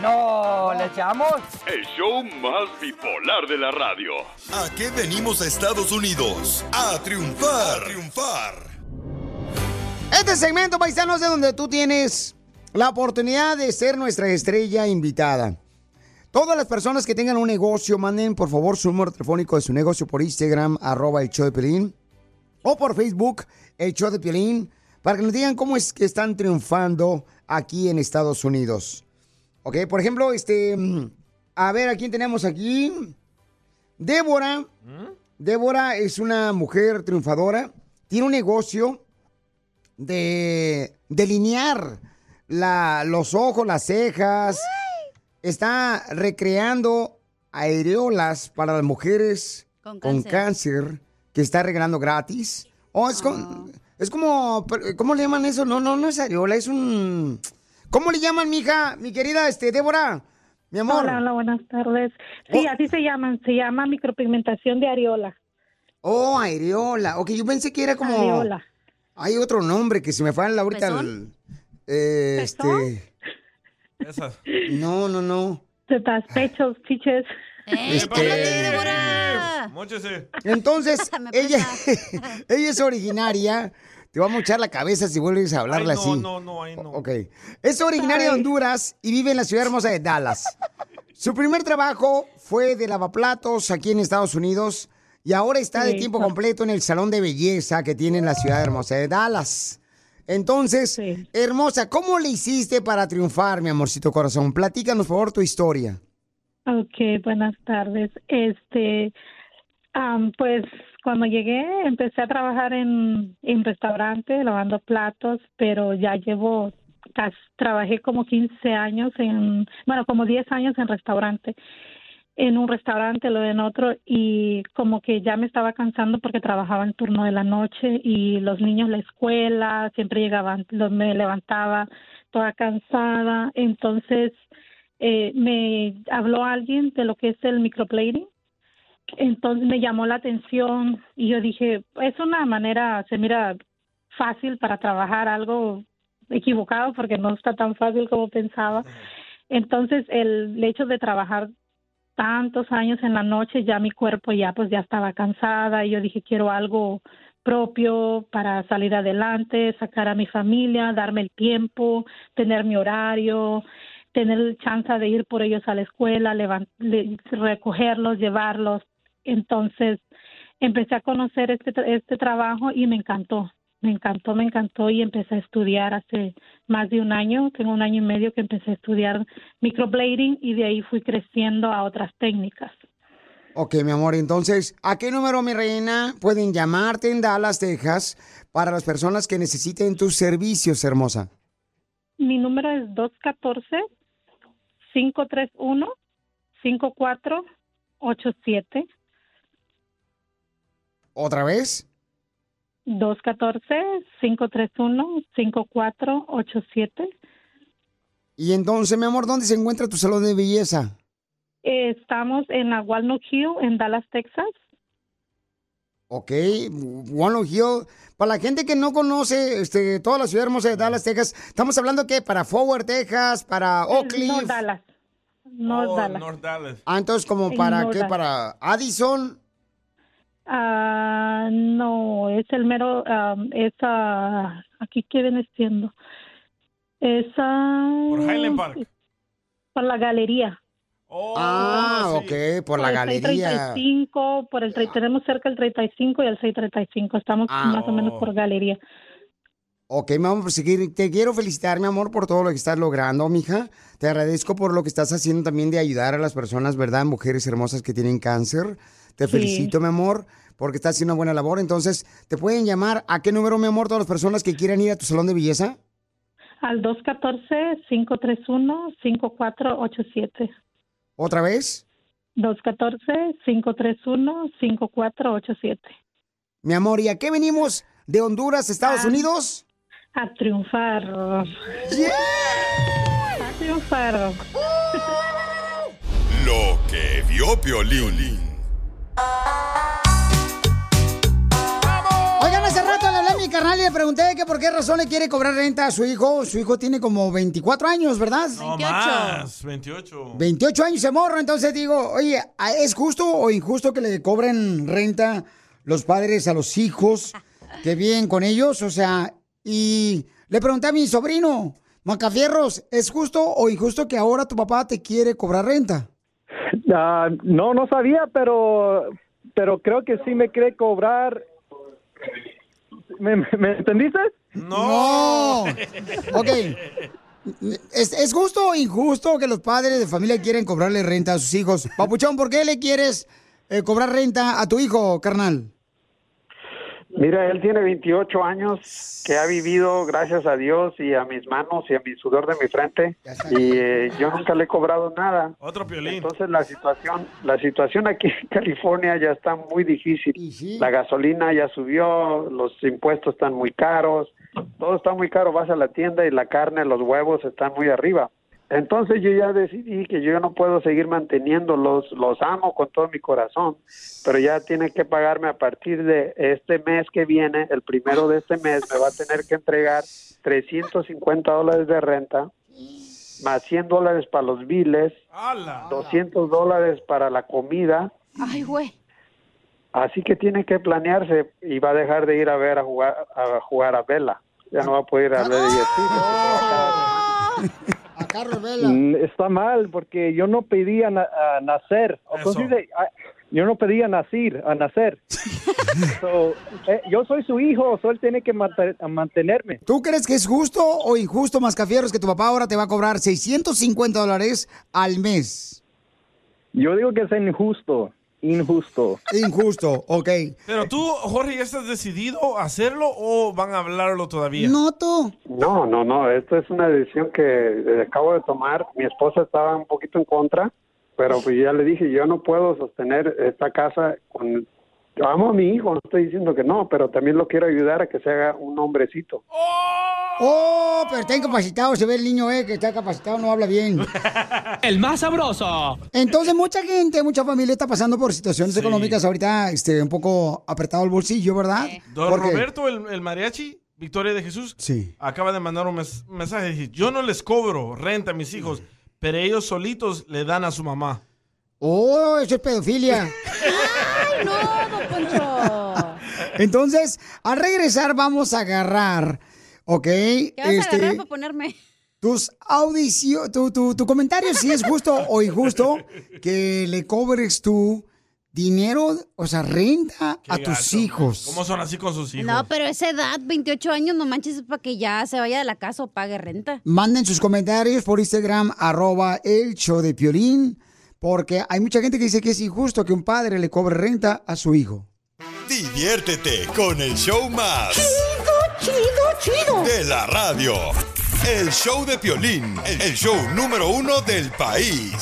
No, ¿le echamos? El show más bipolar de la radio. ¿A qué venimos a Estados Unidos? A triunfar. A triunfar. Este segmento, paisanos, es donde tú tienes la oportunidad de ser nuestra estrella invitada. Todas las personas que tengan un negocio, manden por favor su número telefónico de su negocio por Instagram, arroba el show de Piolín, o por Facebook, el show de Piolín, para que nos digan cómo es que están triunfando aquí en Estados Unidos. Ok, por ejemplo, este, mm, a ver, ¿a quién tenemos aquí? Débora. Débora es una mujer triunfadora, tiene un negocio de delinear la, los ojos, las cejas. Está recreando areolas para las mujeres Con con cáncer. Que está regalando gratis. Oh, es, con- es como, ¿cómo le llaman eso? No, no, no es areola, es un... ¿Cómo le llaman, mija, mi querida este, Débora? Mi amor. Hola, hola, buenas tardes. Sí, así se llaman, se llama micropigmentación de areola. Oh, areola. Ok, yo pensé que era como... Areola. Hay otro nombre que se me fue ahorita el... eh, este... No, no, no. Tetas, pechos, chiches. Este- Móchese. Entonces, ella, ella es originaria. Te va a mochar la cabeza si vuelves a hablarle Ay, no, así. no, no, ahí no. Ok. Es originaria de Honduras y vive en la ciudad hermosa de Dallas. Su primer trabajo fue de lavaplatos aquí en Estados Unidos y ahora está de tiempo no. completo en el salón de belleza que tiene en la ciudad hermosa de Dallas. Entonces, hermosa, ¿cómo le hiciste para triunfar, mi amorcito corazón? Platícanos, por favor, tu historia. Ok, buenas tardes. Este, pues cuando llegué empecé a trabajar en, en restaurante lavando platos, pero ya llevo, trabajé como 15 años en, bueno, como 10 años en restaurante. En un restaurante, lo en otro, y como que ya me estaba cansando porque trabajaba en turno de la noche y los niños la escuela, siempre llegaban, me levantaba toda cansada. Entonces, eh, me habló alguien de lo que es el microblading. Entonces me llamó la atención y yo dije, es una manera, se mira fácil para trabajar algo equivocado porque no está tan fácil como pensaba. Entonces el hecho de trabajar tantos años en la noche, ya mi cuerpo ya pues ya estaba cansada y yo dije, quiero algo propio para salir adelante, sacar a mi familia, darme el tiempo, tener mi horario, tener chance de ir por ellos a la escuela, recogerlos, llevarlos. Entonces empecé a conocer este, este trabajo y me encantó, me encantó, me encantó y empecé a estudiar hace más de un año, tengo un año y medio que empecé a estudiar microblading y de ahí fui creciendo a otras técnicas. Ok, mi amor, entonces, ¿a qué número, mi reina, pueden llamarte en Dallas, Texas, para las personas que necesiten tus servicios, hermosa? Mi número es 214-531-5487. ¿Otra vez? 214-531-5487. Y entonces, mi amor, ¿dónde se encuentra tu salón de belleza? Estamos en la Walnut Hill, en Dallas, Texas. Ok, Walnut Hill. Para la gente que no conoce este, toda la ciudad hermosa de Dallas, Texas, estamos hablando que para Forward, Texas, para Oak Cliff. North Dallas. North Oh, Dallas. North Dallas. Ah, entonces, como para North qué? Dallas. Para Addison. Ah, no, es el mero, um, es, ah, aquí qué viene siendo. Es Por Highland Park. Por la galería. Ah, ok, por la el galería. 635, por el tenemos cerca el 35 y el 635, estamos Ah. más o menos por galería. Ok, mi amor, pues, te quiero felicitar, mi amor, por todo lo que estás logrando, mija. Te agradezco por lo que estás haciendo también de ayudar a las personas, ¿verdad? Mujeres hermosas que tienen cáncer. Te Sí. felicito, mi amor, porque estás haciendo una buena labor. Entonces, ¿te pueden llamar a qué número, mi amor, todas las personas que quieran ir a tu salón de belleza? Al 214-531-5487. ¿Otra vez? 214-531-5487. Mi amor, ¿y a qué venimos de Honduras, Estados Ah. Unidos? A triunfar. A triunfar. Lo que vio Piolín. Carnal le pregunté que por qué razón le quiere cobrar renta a su hijo. Su hijo tiene como 24 años, ¿verdad? No más, 28. 28 años de morro, entonces digo, oye, ¿es justo o injusto que le cobren renta los padres a los hijos que viven con ellos? O sea, y le pregunté a mi sobrino, Macafierros, ¿es justo o injusto que ahora tu papá te quiere cobrar renta? Ah, no, no sabía, pero pero creo que sí me quiere cobrar. ¿Me, me- me entendiste? No. Ok. ¿Es, es justo o injusto que los padres de familia quieren cobrarle renta a sus hijos? Papuchón, ¿por qué le quieres eh, cobrar renta a tu hijo, carnal? Mira, él tiene 28 años que ha vivido gracias a Dios y a mis manos y a mi sudor de mi frente y eh, yo nunca le he cobrado nada. Otro piolín. Entonces la situación, la situación aquí en California ya está muy difícil. La gasolina ya subió, los impuestos están muy caros, todo está muy caro. Vas a la tienda y la carne, los huevos están muy arriba. Entonces yo ya decidí que yo no puedo seguir manteniéndolos, los amo con todo mi corazón, pero ya tiene que pagarme a partir de este mes que viene, el primero de este mes, me va a tener que entregar 350 dólares de renta, más 100 dólares para los biles, 200 dólares para la comida, Ay, güey. así que tiene que planearse y va a dejar de ir a ver a jugar a jugar a vela, ya no va a poder ir a ver A Carlos Vela. Mm, Está mal porque yo no pedí a, na- a nacer. O Eso. ¿cómo se dice? Ah, Yo no pedí a nacer, a nacer. So, eh, yo soy su hijo, so él tiene que mantenerme. ¿Tú crees que es justo o injusto, Mascafierros, que tu papá ahora te va a cobrar 650 dólares al mes? Yo digo que es injusto, injusto. Injusto, ok. Pero tú, Jorge, ¿ya estás decidido a hacerlo o van a hablarlo todavía? No, tú. No, no, no, esto es una decisión que eh, acabo de tomar. Mi esposa estaba un poquito en contra, pero pues ya le dije, yo no puedo sostener esta casa con... Yo amo a mi hijo, no estoy diciendo que no, pero también lo quiero ayudar a que se haga un hombrecito. Oh, pero está incapacitado. Se ve el niño, eh, que está capacitado, no habla bien. El más sabroso. Entonces, mucha gente, mucha familia está pasando por situaciones económicas ahorita, este, un poco apretado el bolsillo, ¿verdad? Don Porque- Roberto, el, el mariachi, Victoria de Jesús, Sí. acaba de mandar un mes- mensaje. Dice, yo no les cobro renta a mis hijos, pero ellos solitos le dan a su mamá. Oh, eso es pedofilia. ¡Ay, no, don Poncho! Entonces, al regresar vamos a agarrar, ¿ok? ¿Qué vas a Este, agarrar para ponerme? tus audiciones, tu, tu, tu comentario si es justo o injusto que le cobres tú dinero, o sea, renta a tus hijos. ¿Cómo son así con sus hijos? No, pero esa edad, 28 años, no manches, es para que ya se vaya de la casa o pague renta. Manden sus comentarios por Instagram, arroba el show de Piolín, porque hay mucha gente que dice que es injusto que un padre le cobre renta a su hijo. Diviértete con el show más. Chido, chido, De la radio. El show de Piolín, el show número uno del país.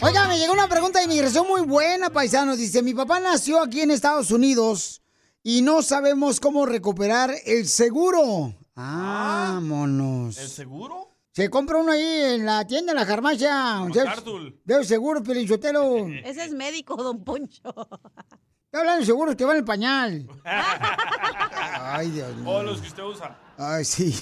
Oiga, me llegó una pregunta de inmigración muy buena, paisanos. Dice, mi papá nació aquí en Estados Unidos y no sabemos cómo recuperar el seguro. Vámonos. ¿El seguro? Se compra uno ahí en la tienda, en la farmacia. De seguro, Pelinchotelo. Ese es médico, don Poncho. Estoy hablando de seguros que van en el pañal. Ay, Dios mío. O los que usted usa. Ay, sí.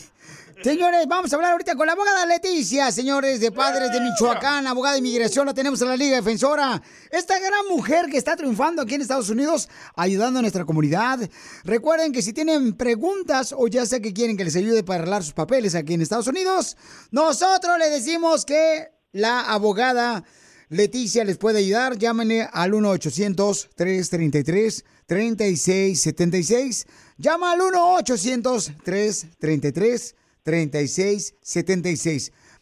Señores, vamos a hablar ahorita con la abogada Leticia, señores de Padres de Michoacán, abogada de inmigración, la tenemos en la Liga Defensora. Esta gran mujer que está triunfando aquí en Estados Unidos, ayudando a nuestra comunidad. Recuerden que si tienen preguntas o ya sea que quieren que les ayude para arreglar sus papeles aquí en Estados Unidos, nosotros le decimos que la abogada Leticia les puede ayudar. Llámenle al 1-800-333-3676. Llama al 1-800-333-3676.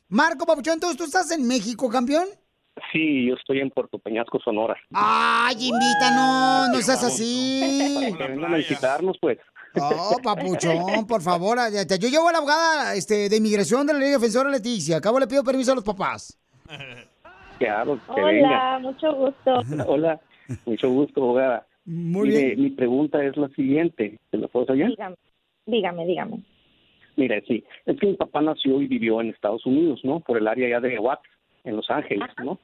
Marco Papuchón, entonces tú estás en México, campeón. Sí, yo estoy en Puerto Peñasco, Sonora. Ay, invítanos, no seas así. Que vengan a visitarnos, pues. Oh, papuchón, por favor. Yo llevo a la abogada este, de inmigración de la Liga Defensora Leticia. Acabo le pido permiso a los papás. Claro, que Hola, venga. mucho gusto. Hola, mucho gusto, abogada. Muy Mire, bien. mi pregunta es la siguiente. ¿Se la puedo hacer? Dígame, dígame, dígame. Mire, sí, es que mi papá nació y vivió en Estados Unidos, ¿no? Por el área ya de Watts, en Los Ángeles, ¿no?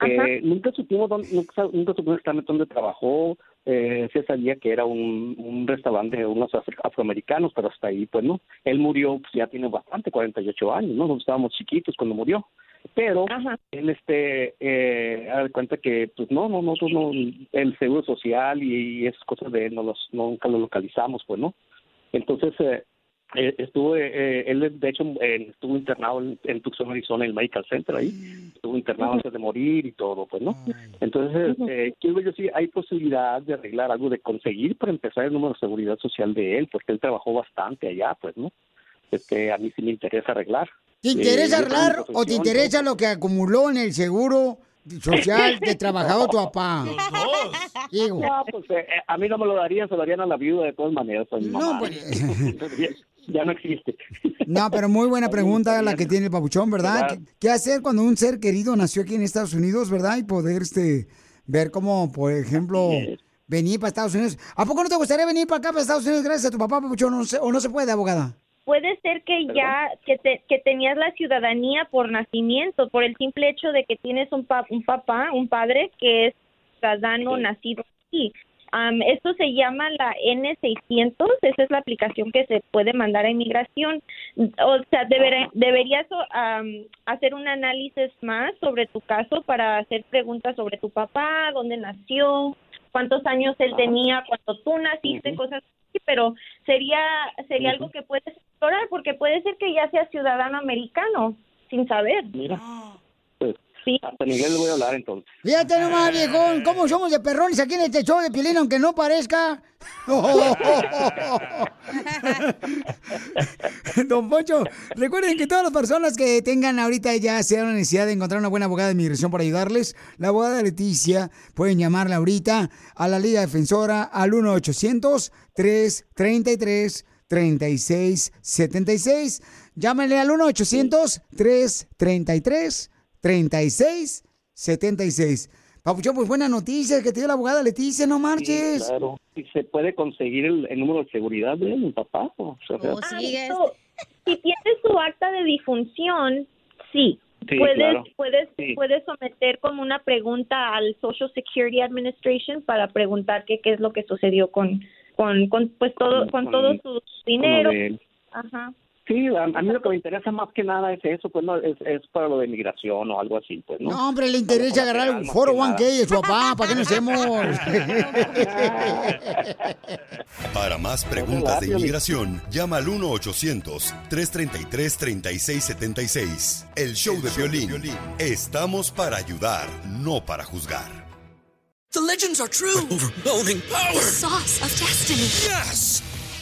Eh, nunca supimos dónde, nunca, nunca supimos exactamente dónde trabajó. Eh, se sabía que era un, un restaurante de unos afro- afroamericanos, pero hasta ahí, pues no. Él murió, pues ya tiene bastante, 48 años, ¿no? Nosotros estábamos chiquitos cuando murió. Pero él, este, eh, cuenta que, pues no, no, nosotros no, el seguro social y, esas cosas de él no los, nunca lo localizamos, pues no. Entonces, eh, eh, estuvo, eh, él de hecho eh, estuvo internado en, en Tucson, Arizona, en el Medical Center ahí. Estuvo internado antes de morir y todo, pues, ¿no? Entonces, eh, quiero yo si hay posibilidad de arreglar algo, de conseguir para empezar el número de seguridad social de él, porque él trabajó bastante allá, pues, ¿no? Este, a mí sí me interesa arreglar. ¿Te Eh, interesa arreglar o te interesa lo que acumuló en el seguro social de trabajador tu papá? Digo. No, pues eh, eh, a mí no me lo darían, se lo darían a la viuda de todas maneras. a mi No, mamá. pues. ya, no existe. No, pero muy buena pregunta la que tiene el papuchón, ¿verdad? ¿Qué, qué hacer cuando un ser querido nació aquí en Estados Unidos, verdad? Y poder este ver cómo, por ejemplo, venir para Estados Unidos. ¿A poco no te gustaría venir para acá, para Estados Unidos, gracias a tu papá, Papuchón? No se- ¿O no se puede, abogada? Puede ser que ya, que, te- que tenías la ciudadanía por nacimiento, por el simple hecho de que tienes un, pa- un papá, un padre que es ciudadano nacido aquí. Am, esto se llama la N600, esa es la aplicación que se puede mandar a inmigración. O sea, deber- deberías am, hacer un análisis más sobre tu caso para hacer preguntas sobre tu papá, dónde nació, cuántos años él tenía cuando tú naciste, cosas así, pero sería sería algo que puedes explorar porque puede ser que ya seas ciudadano americano sin saber. Mira, pues hasta Miguel le voy a hablar entonces. Fíjate nomás, viejón, cómo somos de perrones aquí en este show de Piolín, aunque no parezca. Don Poncho, recuerden que todas las personas que tengan ahorita ya sea una necesidad de encontrar una buena abogada de migración para ayudarles, la abogada Leticia, pueden llamarla ahorita a la Liga Defensora al 1-800-333-3676. Llámenle al 1-800-333-3676. Papuchón, pues buena noticia que te dio la abogada Leticia, no marches. Sí, claro. ¿Y se puede conseguir el, el número de seguridad de mi papá? O sea, Ah, si tienes tu acta de difunción, sí. Sí, puedes claro. puedes Sí. puedes someter como una pregunta al Social Security Administration para preguntar qué qué es lo que sucedió con con, con pues todo con, Con- todo su dinero. Ajá. Sí, a, a mí lo que me interesa más que nada es eso, pues no es, es para lo de migración o algo así, pues no. No, hombre, le interesa agarrar el foro 1K de su papá, ¿para qué no hacemos? Para más preguntas de inmigración, llama al 1-800-333-3676. El show de violín. Estamos para ayudar, no para juzgar. The legends are true. overwhelming power! The sauce of destiny. Yes!